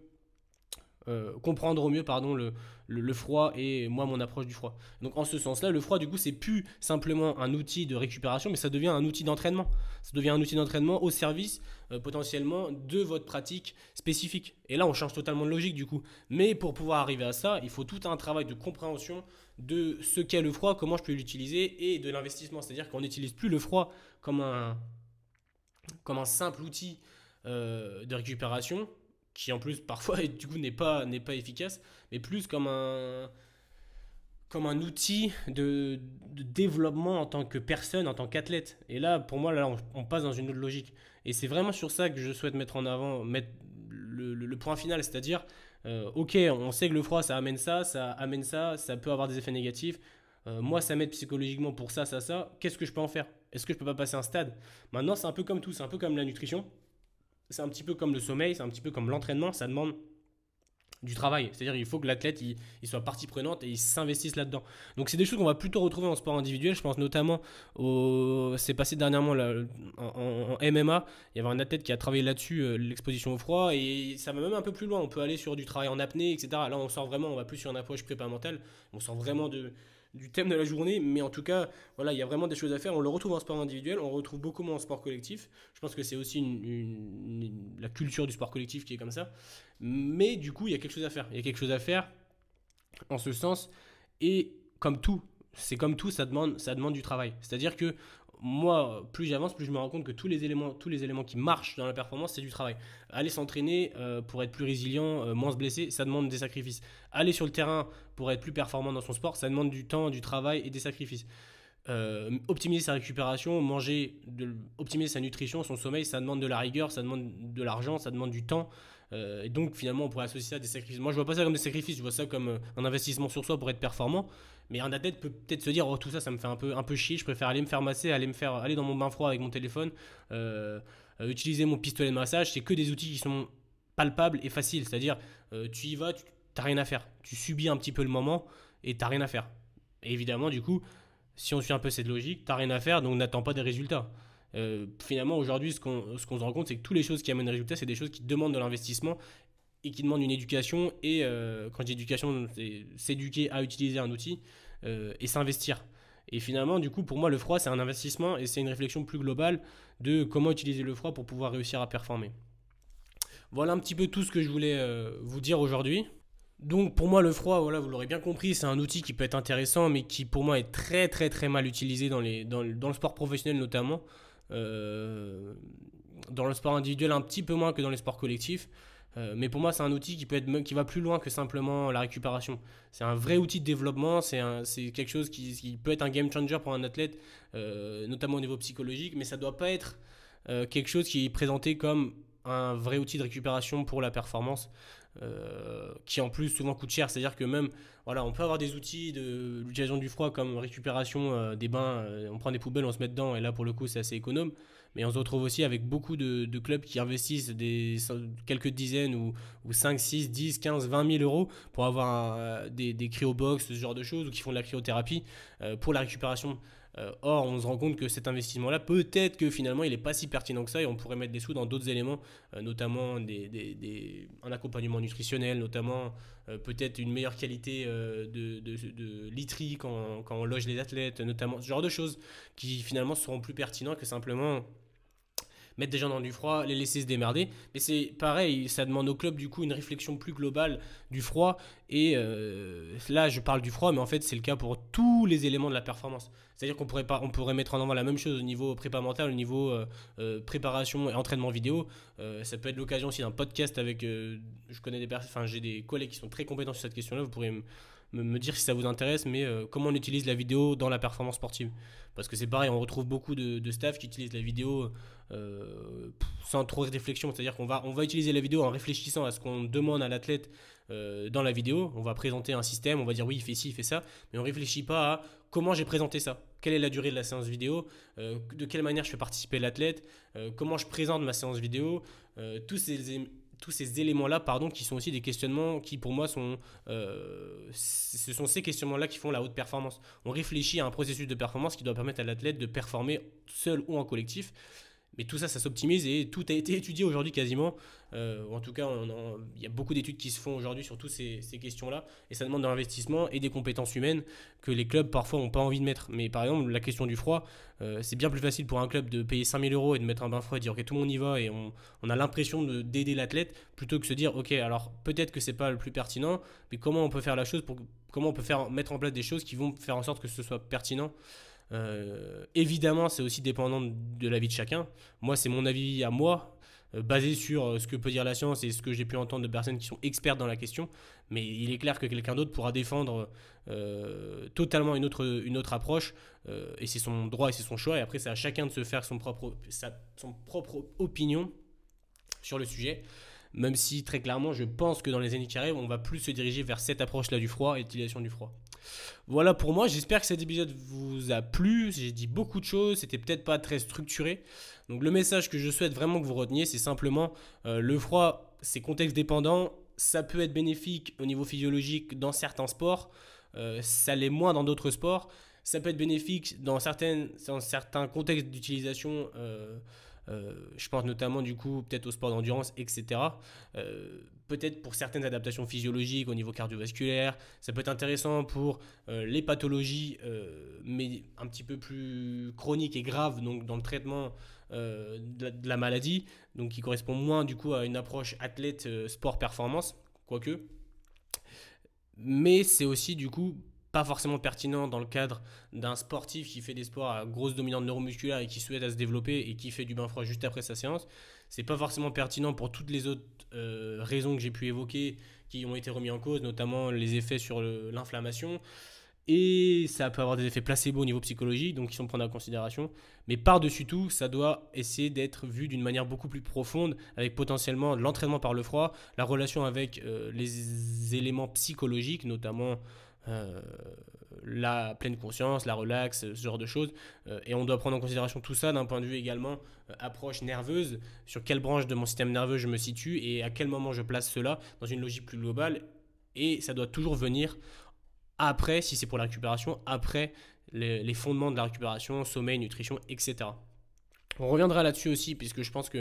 comprendre au mieux pardon le, le, froid et moi mon approche du froid. Donc en ce sens-là, le froid du coup c'est plus simplement un outil de récupération, mais ça devient un outil d'entraînement. Ça devient un outil d'entraînement au service euh, potentiellement de votre pratique spécifique. Et là on change totalement de logique du coup. Mais pour pouvoir arriver à ça, il faut tout un travail de compréhension de ce qu'est le froid, comment je peux l'utiliser et de l'investissement. C'est-à-dire qu'on n'utilise plus le froid comme un, simple outil euh, de récupération qui en plus parfois du coup n'est pas, n'est pas efficace, mais plus comme un, comme un outil de, développement en tant que personne, en tant qu'athlète. Et là, pour moi, là, on, passe dans une autre logique. Et c'est vraiment sur ça que je souhaite mettre en avant, mettre le, point final, c'est-à-dire, euh, ok, on sait que le froid, ça amène ça, ça amène ça, ça peut avoir des effets négatifs. Euh, moi, ça m'aide psychologiquement pour ça, ça, ça. Qu'est-ce que je peux en faire? Est-ce que je peux pas passer un stade? Maintenant, c'est un peu comme tout, c'est un peu comme la nutrition c'est un petit peu comme le sommeil, c'est un petit peu comme l'entraînement, ça demande du travail. C'est-à-dire il faut que l'athlète il, soit partie prenante et il s'investisse là-dedans. Donc c'est des choses qu'on va plutôt retrouver en sport individuel. Je pense notamment au... C'est passé dernièrement en, MMA. Il y avait un athlète qui a travaillé là-dessus, euh, l'exposition au froid. Et ça va même un peu plus loin. On peut aller sur du travail en apnée, etc. Là on sort vraiment, on va plus sur une approche prépa mentale. On sort vraiment de, du thème de la journée, mais en tout cas, voilà, il y a vraiment des choses à faire. On le retrouve en sport individuel, on le retrouve beaucoup moins en sport collectif. Je pense que c'est aussi la culture du sport collectif qui est comme ça. Mais du coup, il y a quelque chose à faire. Il y a quelque chose à faire en ce sens. Et comme tout, c'est comme tout, ça demande, ça demande du travail. C'est-à-dire que moi, plus j'avance, plus je me rends compte que tous les éléments, tous les éléments qui marchent dans la performance, c'est du travail. Aller s'entraîner euh, pour être plus résilient, euh, moins se blesser, ça demande des sacrifices. Aller sur le terrain pour être plus performant dans son sport, ça demande du temps, du travail et des sacrifices. Euh, optimiser sa récupération, manger, optimiser sa nutrition, son sommeil, ça demande de la rigueur, ça demande de l'argent, ça demande du temps. et donc finalement, on pourrait associer ça à des sacrifices. Moi, je vois pas ça comme des sacrifices, je vois ça comme un investissement sur soi pour être performant. Mais un athlète peut peut-être se dire, oh tout ça, ça me fait un peu, un peu chier, je préfère aller me faire masser, aller me faire, aller dans mon bain froid avec mon téléphone, euh, euh, utiliser mon pistolet de massage. C'est que des outils qui sont palpables et faciles. C'est-à-dire, euh, tu y vas, tu n'as rien à faire. Tu subis un petit peu le moment et tu n'as rien à faire. Et évidemment, du coup, si on suit un peu cette logique, tu n'as rien à faire, donc n'attends pas des résultats. finalement, aujourd'hui, ce qu'on se rend compte, c'est que toutes les choses qui amènent des résultats, c'est des choses qui demandent de l'investissement et qui demandent une éducation. Et quand je dis éducation, c'est s'éduquer à utiliser un outil euh, et s'investir. Et finalement, du coup, pour moi, le froid, c'est un investissement et c'est une réflexion plus globale de comment utiliser le froid pour pouvoir réussir à performer. Voilà un petit peu tout ce que je voulais euh, vous dire aujourd'hui. Donc pour moi le froid, voilà, vous l'aurez bien compris, c'est un outil qui peut être intéressant, mais qui pour moi est très très très mal utilisé dans, les, dans, dans le sport professionnel notamment. Euh, dans le sport individuel un petit peu moins que dans les sports collectifs. Euh, mais pour moi, c'est un outil qui, peut être, qui va plus loin que simplement la récupération. C'est un vrai outil de développement, c'est quelque chose qui, peut être un game changer pour un athlète, euh, notamment au niveau psychologique, mais ça ne doit pas être euh, quelque chose qui est présenté comme un vrai outil de récupération pour la performance. qui en plus souvent coûte cher, c'est-à-dire que même, voilà, on peut avoir des outils de l'utilisation du froid comme récupération des bains, on prend des poubelles, on se met dedans, et là pour le coup c'est assez économe, mais on se retrouve aussi avec beaucoup de, clubs qui investissent des, quelques dizaines ou, ou 5, 6, 10, 15, 20 000 euros pour avoir euh, des, des cryobox, ce genre de choses, ou qui font de la cryothérapie euh, pour la récupération. Euh, or, on se rend compte que cet investissement-là, peut-être que finalement, il n'est pas si pertinent que ça et on pourrait mettre des sous dans d'autres éléments, notamment des, des, un accompagnement nutritionnel, notamment peut-être une meilleure qualité de, de, de, literie quand, quand, on loge les athlètes, notamment ce genre de choses qui finalement seront plus pertinents que simplement mettre des gens dans du froid, les laisser se démerder. Mais c'est pareil, ça demande au club du coup une réflexion plus globale du froid. Et euh, là, je parle du froid, mais en fait, c'est le cas pour tous les éléments de la performance. C'est-à-dire qu'on pourrait, pourrait mettre en avant la même chose au niveau prépa mental, au niveau euh, euh, préparation et entraînement vidéo. ça peut être l'occasion aussi d'un podcast avec. je connais des personnes, enfin, j'ai des collègues qui sont très compétents sur cette question-là. Vous pourrez me, dire si ça vous intéresse, mais comment on utilise la vidéo dans la performance sportive. Parce que c'est pareil, on retrouve beaucoup de, staff qui utilisent la vidéo euh, sans trop de réflexion. C'est-à-dire qu'on va, on va utiliser la vidéo en réfléchissant à ce qu'on demande à l'athlète euh, dans la vidéo. On va présenter un système, on va dire oui, il fait ci, il fait ça, mais on réfléchit pas à comment j'ai présenté ça. Quelle est la durée de la séance vidéo? Euh, De quelle manière je fais participer l'athlète? Comment je présente ma séance vidéo? Tous ces tous ces éléments-là, pardon, qui sont aussi des questionnements qui, pour moi, sont, ce sont ces questionnements-là qui font la haute performance. On réfléchit à un processus de performance qui doit permettre à l'athlète de performer seul ou en collectif. Mais tout ça, ça s'optimise et tout a été étudié aujourd'hui quasiment. Euh, en tout cas, il y a beaucoup d'études qui se font aujourd'hui sur toutes ces, questions-là. Et ça demande de l'investissement et des compétences humaines que les clubs parfois n'ont pas envie de mettre. Mais par exemple, la question du froid, euh, c'est bien plus facile pour un club de payer 5000 euros et de mettre un bain froid et de dire ok, tout le monde y va et on, a l'impression d'aider l'athlète plutôt que se dire ok, alors peut-être que c'est pas le plus pertinent, mais comment on peut faire la chose pour comment on peut faire mettre en place des choses qui vont faire en sorte que ce soit pertinent? Euh, évidemment, c'est aussi dépendant de l'avis de chacun. Moi, c'est mon avis à moi, euh, basé sur euh, ce que peut dire la science et ce que j'ai pu entendre de personnes qui sont expertes dans la question. Mais il est clair que quelqu'un d'autre pourra défendre totalement une autre, une autre approche. et c'est son droit et c'est son choix. Et après, c'est à chacun de se faire son propre, sa, son propre opinion sur le sujet. Même si très clairement, je pense que dans les années qui arrivent, on va plus se diriger vers cette approche-là du froid et l'utilisation du froid. Voilà pour moi, j'espère que cet épisode vous a plu. J'ai dit beaucoup de choses, c'était peut-être pas très structuré. Donc le message que je souhaite vraiment que vous reteniez, c'est simplement euh, le froid, c'est contexte dépendant, ça peut être bénéfique au niveau physiologique dans certains sports, euh, ça l'est moins dans d'autres sports. Ça peut être bénéfique dans, certaines, certains contextes d'utilisation. Euh, euh, je pense notamment du coup peut-être au sport d'endurance, etc. Euh, peut-être pour certaines adaptations physiologiques au niveau cardiovasculaire, ça peut être intéressant pour euh, les pathologies, mais un petit peu plus chroniques et graves, donc dans le traitement de la, maladie, donc qui correspond moins du coup à une approche athlète sport performance, quoique. Mais c'est aussi du coup pas forcément pertinent dans le cadre d'un sportif qui fait des sports à grosse dominante neuromusculaire et qui souhaite à se développer et qui fait du bain froid juste après sa séance. C'est pas forcément pertinent pour toutes les autres euh, raisons que j'ai pu évoquer qui ont été remis en cause, notamment les effets sur l'inflammation. Et ça peut avoir des effets placebo au niveau psychologique, donc ils sont prendre en considération. Mais par-dessus tout, ça doit essayer d'être vu d'une manière beaucoup plus profonde, avec potentiellement l'entraînement par le froid, la relation avec euh, les éléments psychologiques, notamment euh, la pleine conscience, la relax, ce genre de choses. Euh, et on doit prendre en considération tout ça d'un point de vue également approche nerveuse, sur quelle branche de mon système nerveux je me situe et à quel moment je place cela dans une logique plus globale. Et ça doit toujours venir après, si c'est pour la récupération, après les, fondements de la récupération, sommeil, nutrition, etc. On reviendra là-dessus aussi, puisque je pense qu'on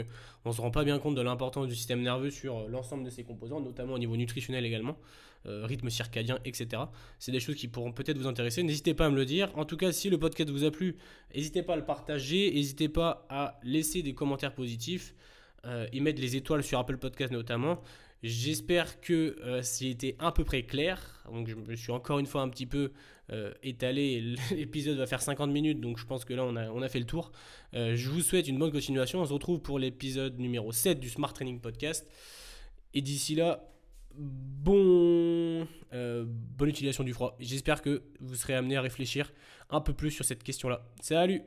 ne se rend pas bien compte de l'importance du système nerveux sur euh, l'ensemble de ses composants, notamment au niveau nutritionnel également, euh, rythme circadien, etc. C'est des choses qui pourront peut-être vous intéresser. N'hésitez pas à me le dire. En tout cas, si le podcast vous a plu, n'hésitez pas à le partager, n'hésitez pas à laisser des commentaires positifs, euh, y mettre les étoiles sur Apple Podcast notamment. J'espère que euh, c'était à peu près clair. Donc je me suis encore une fois un petit peu euh, étalé. L'épisode va faire 50 minutes, donc je pense que là on a, on a fait le tour. Euh, je vous souhaite une bonne continuation. On se retrouve pour l'épisode numéro 7 du Smart Training Podcast. Et d'ici là, bon, bonne utilisation du froid. J'espère que vous serez amené à réfléchir un peu plus sur cette question-là. Salut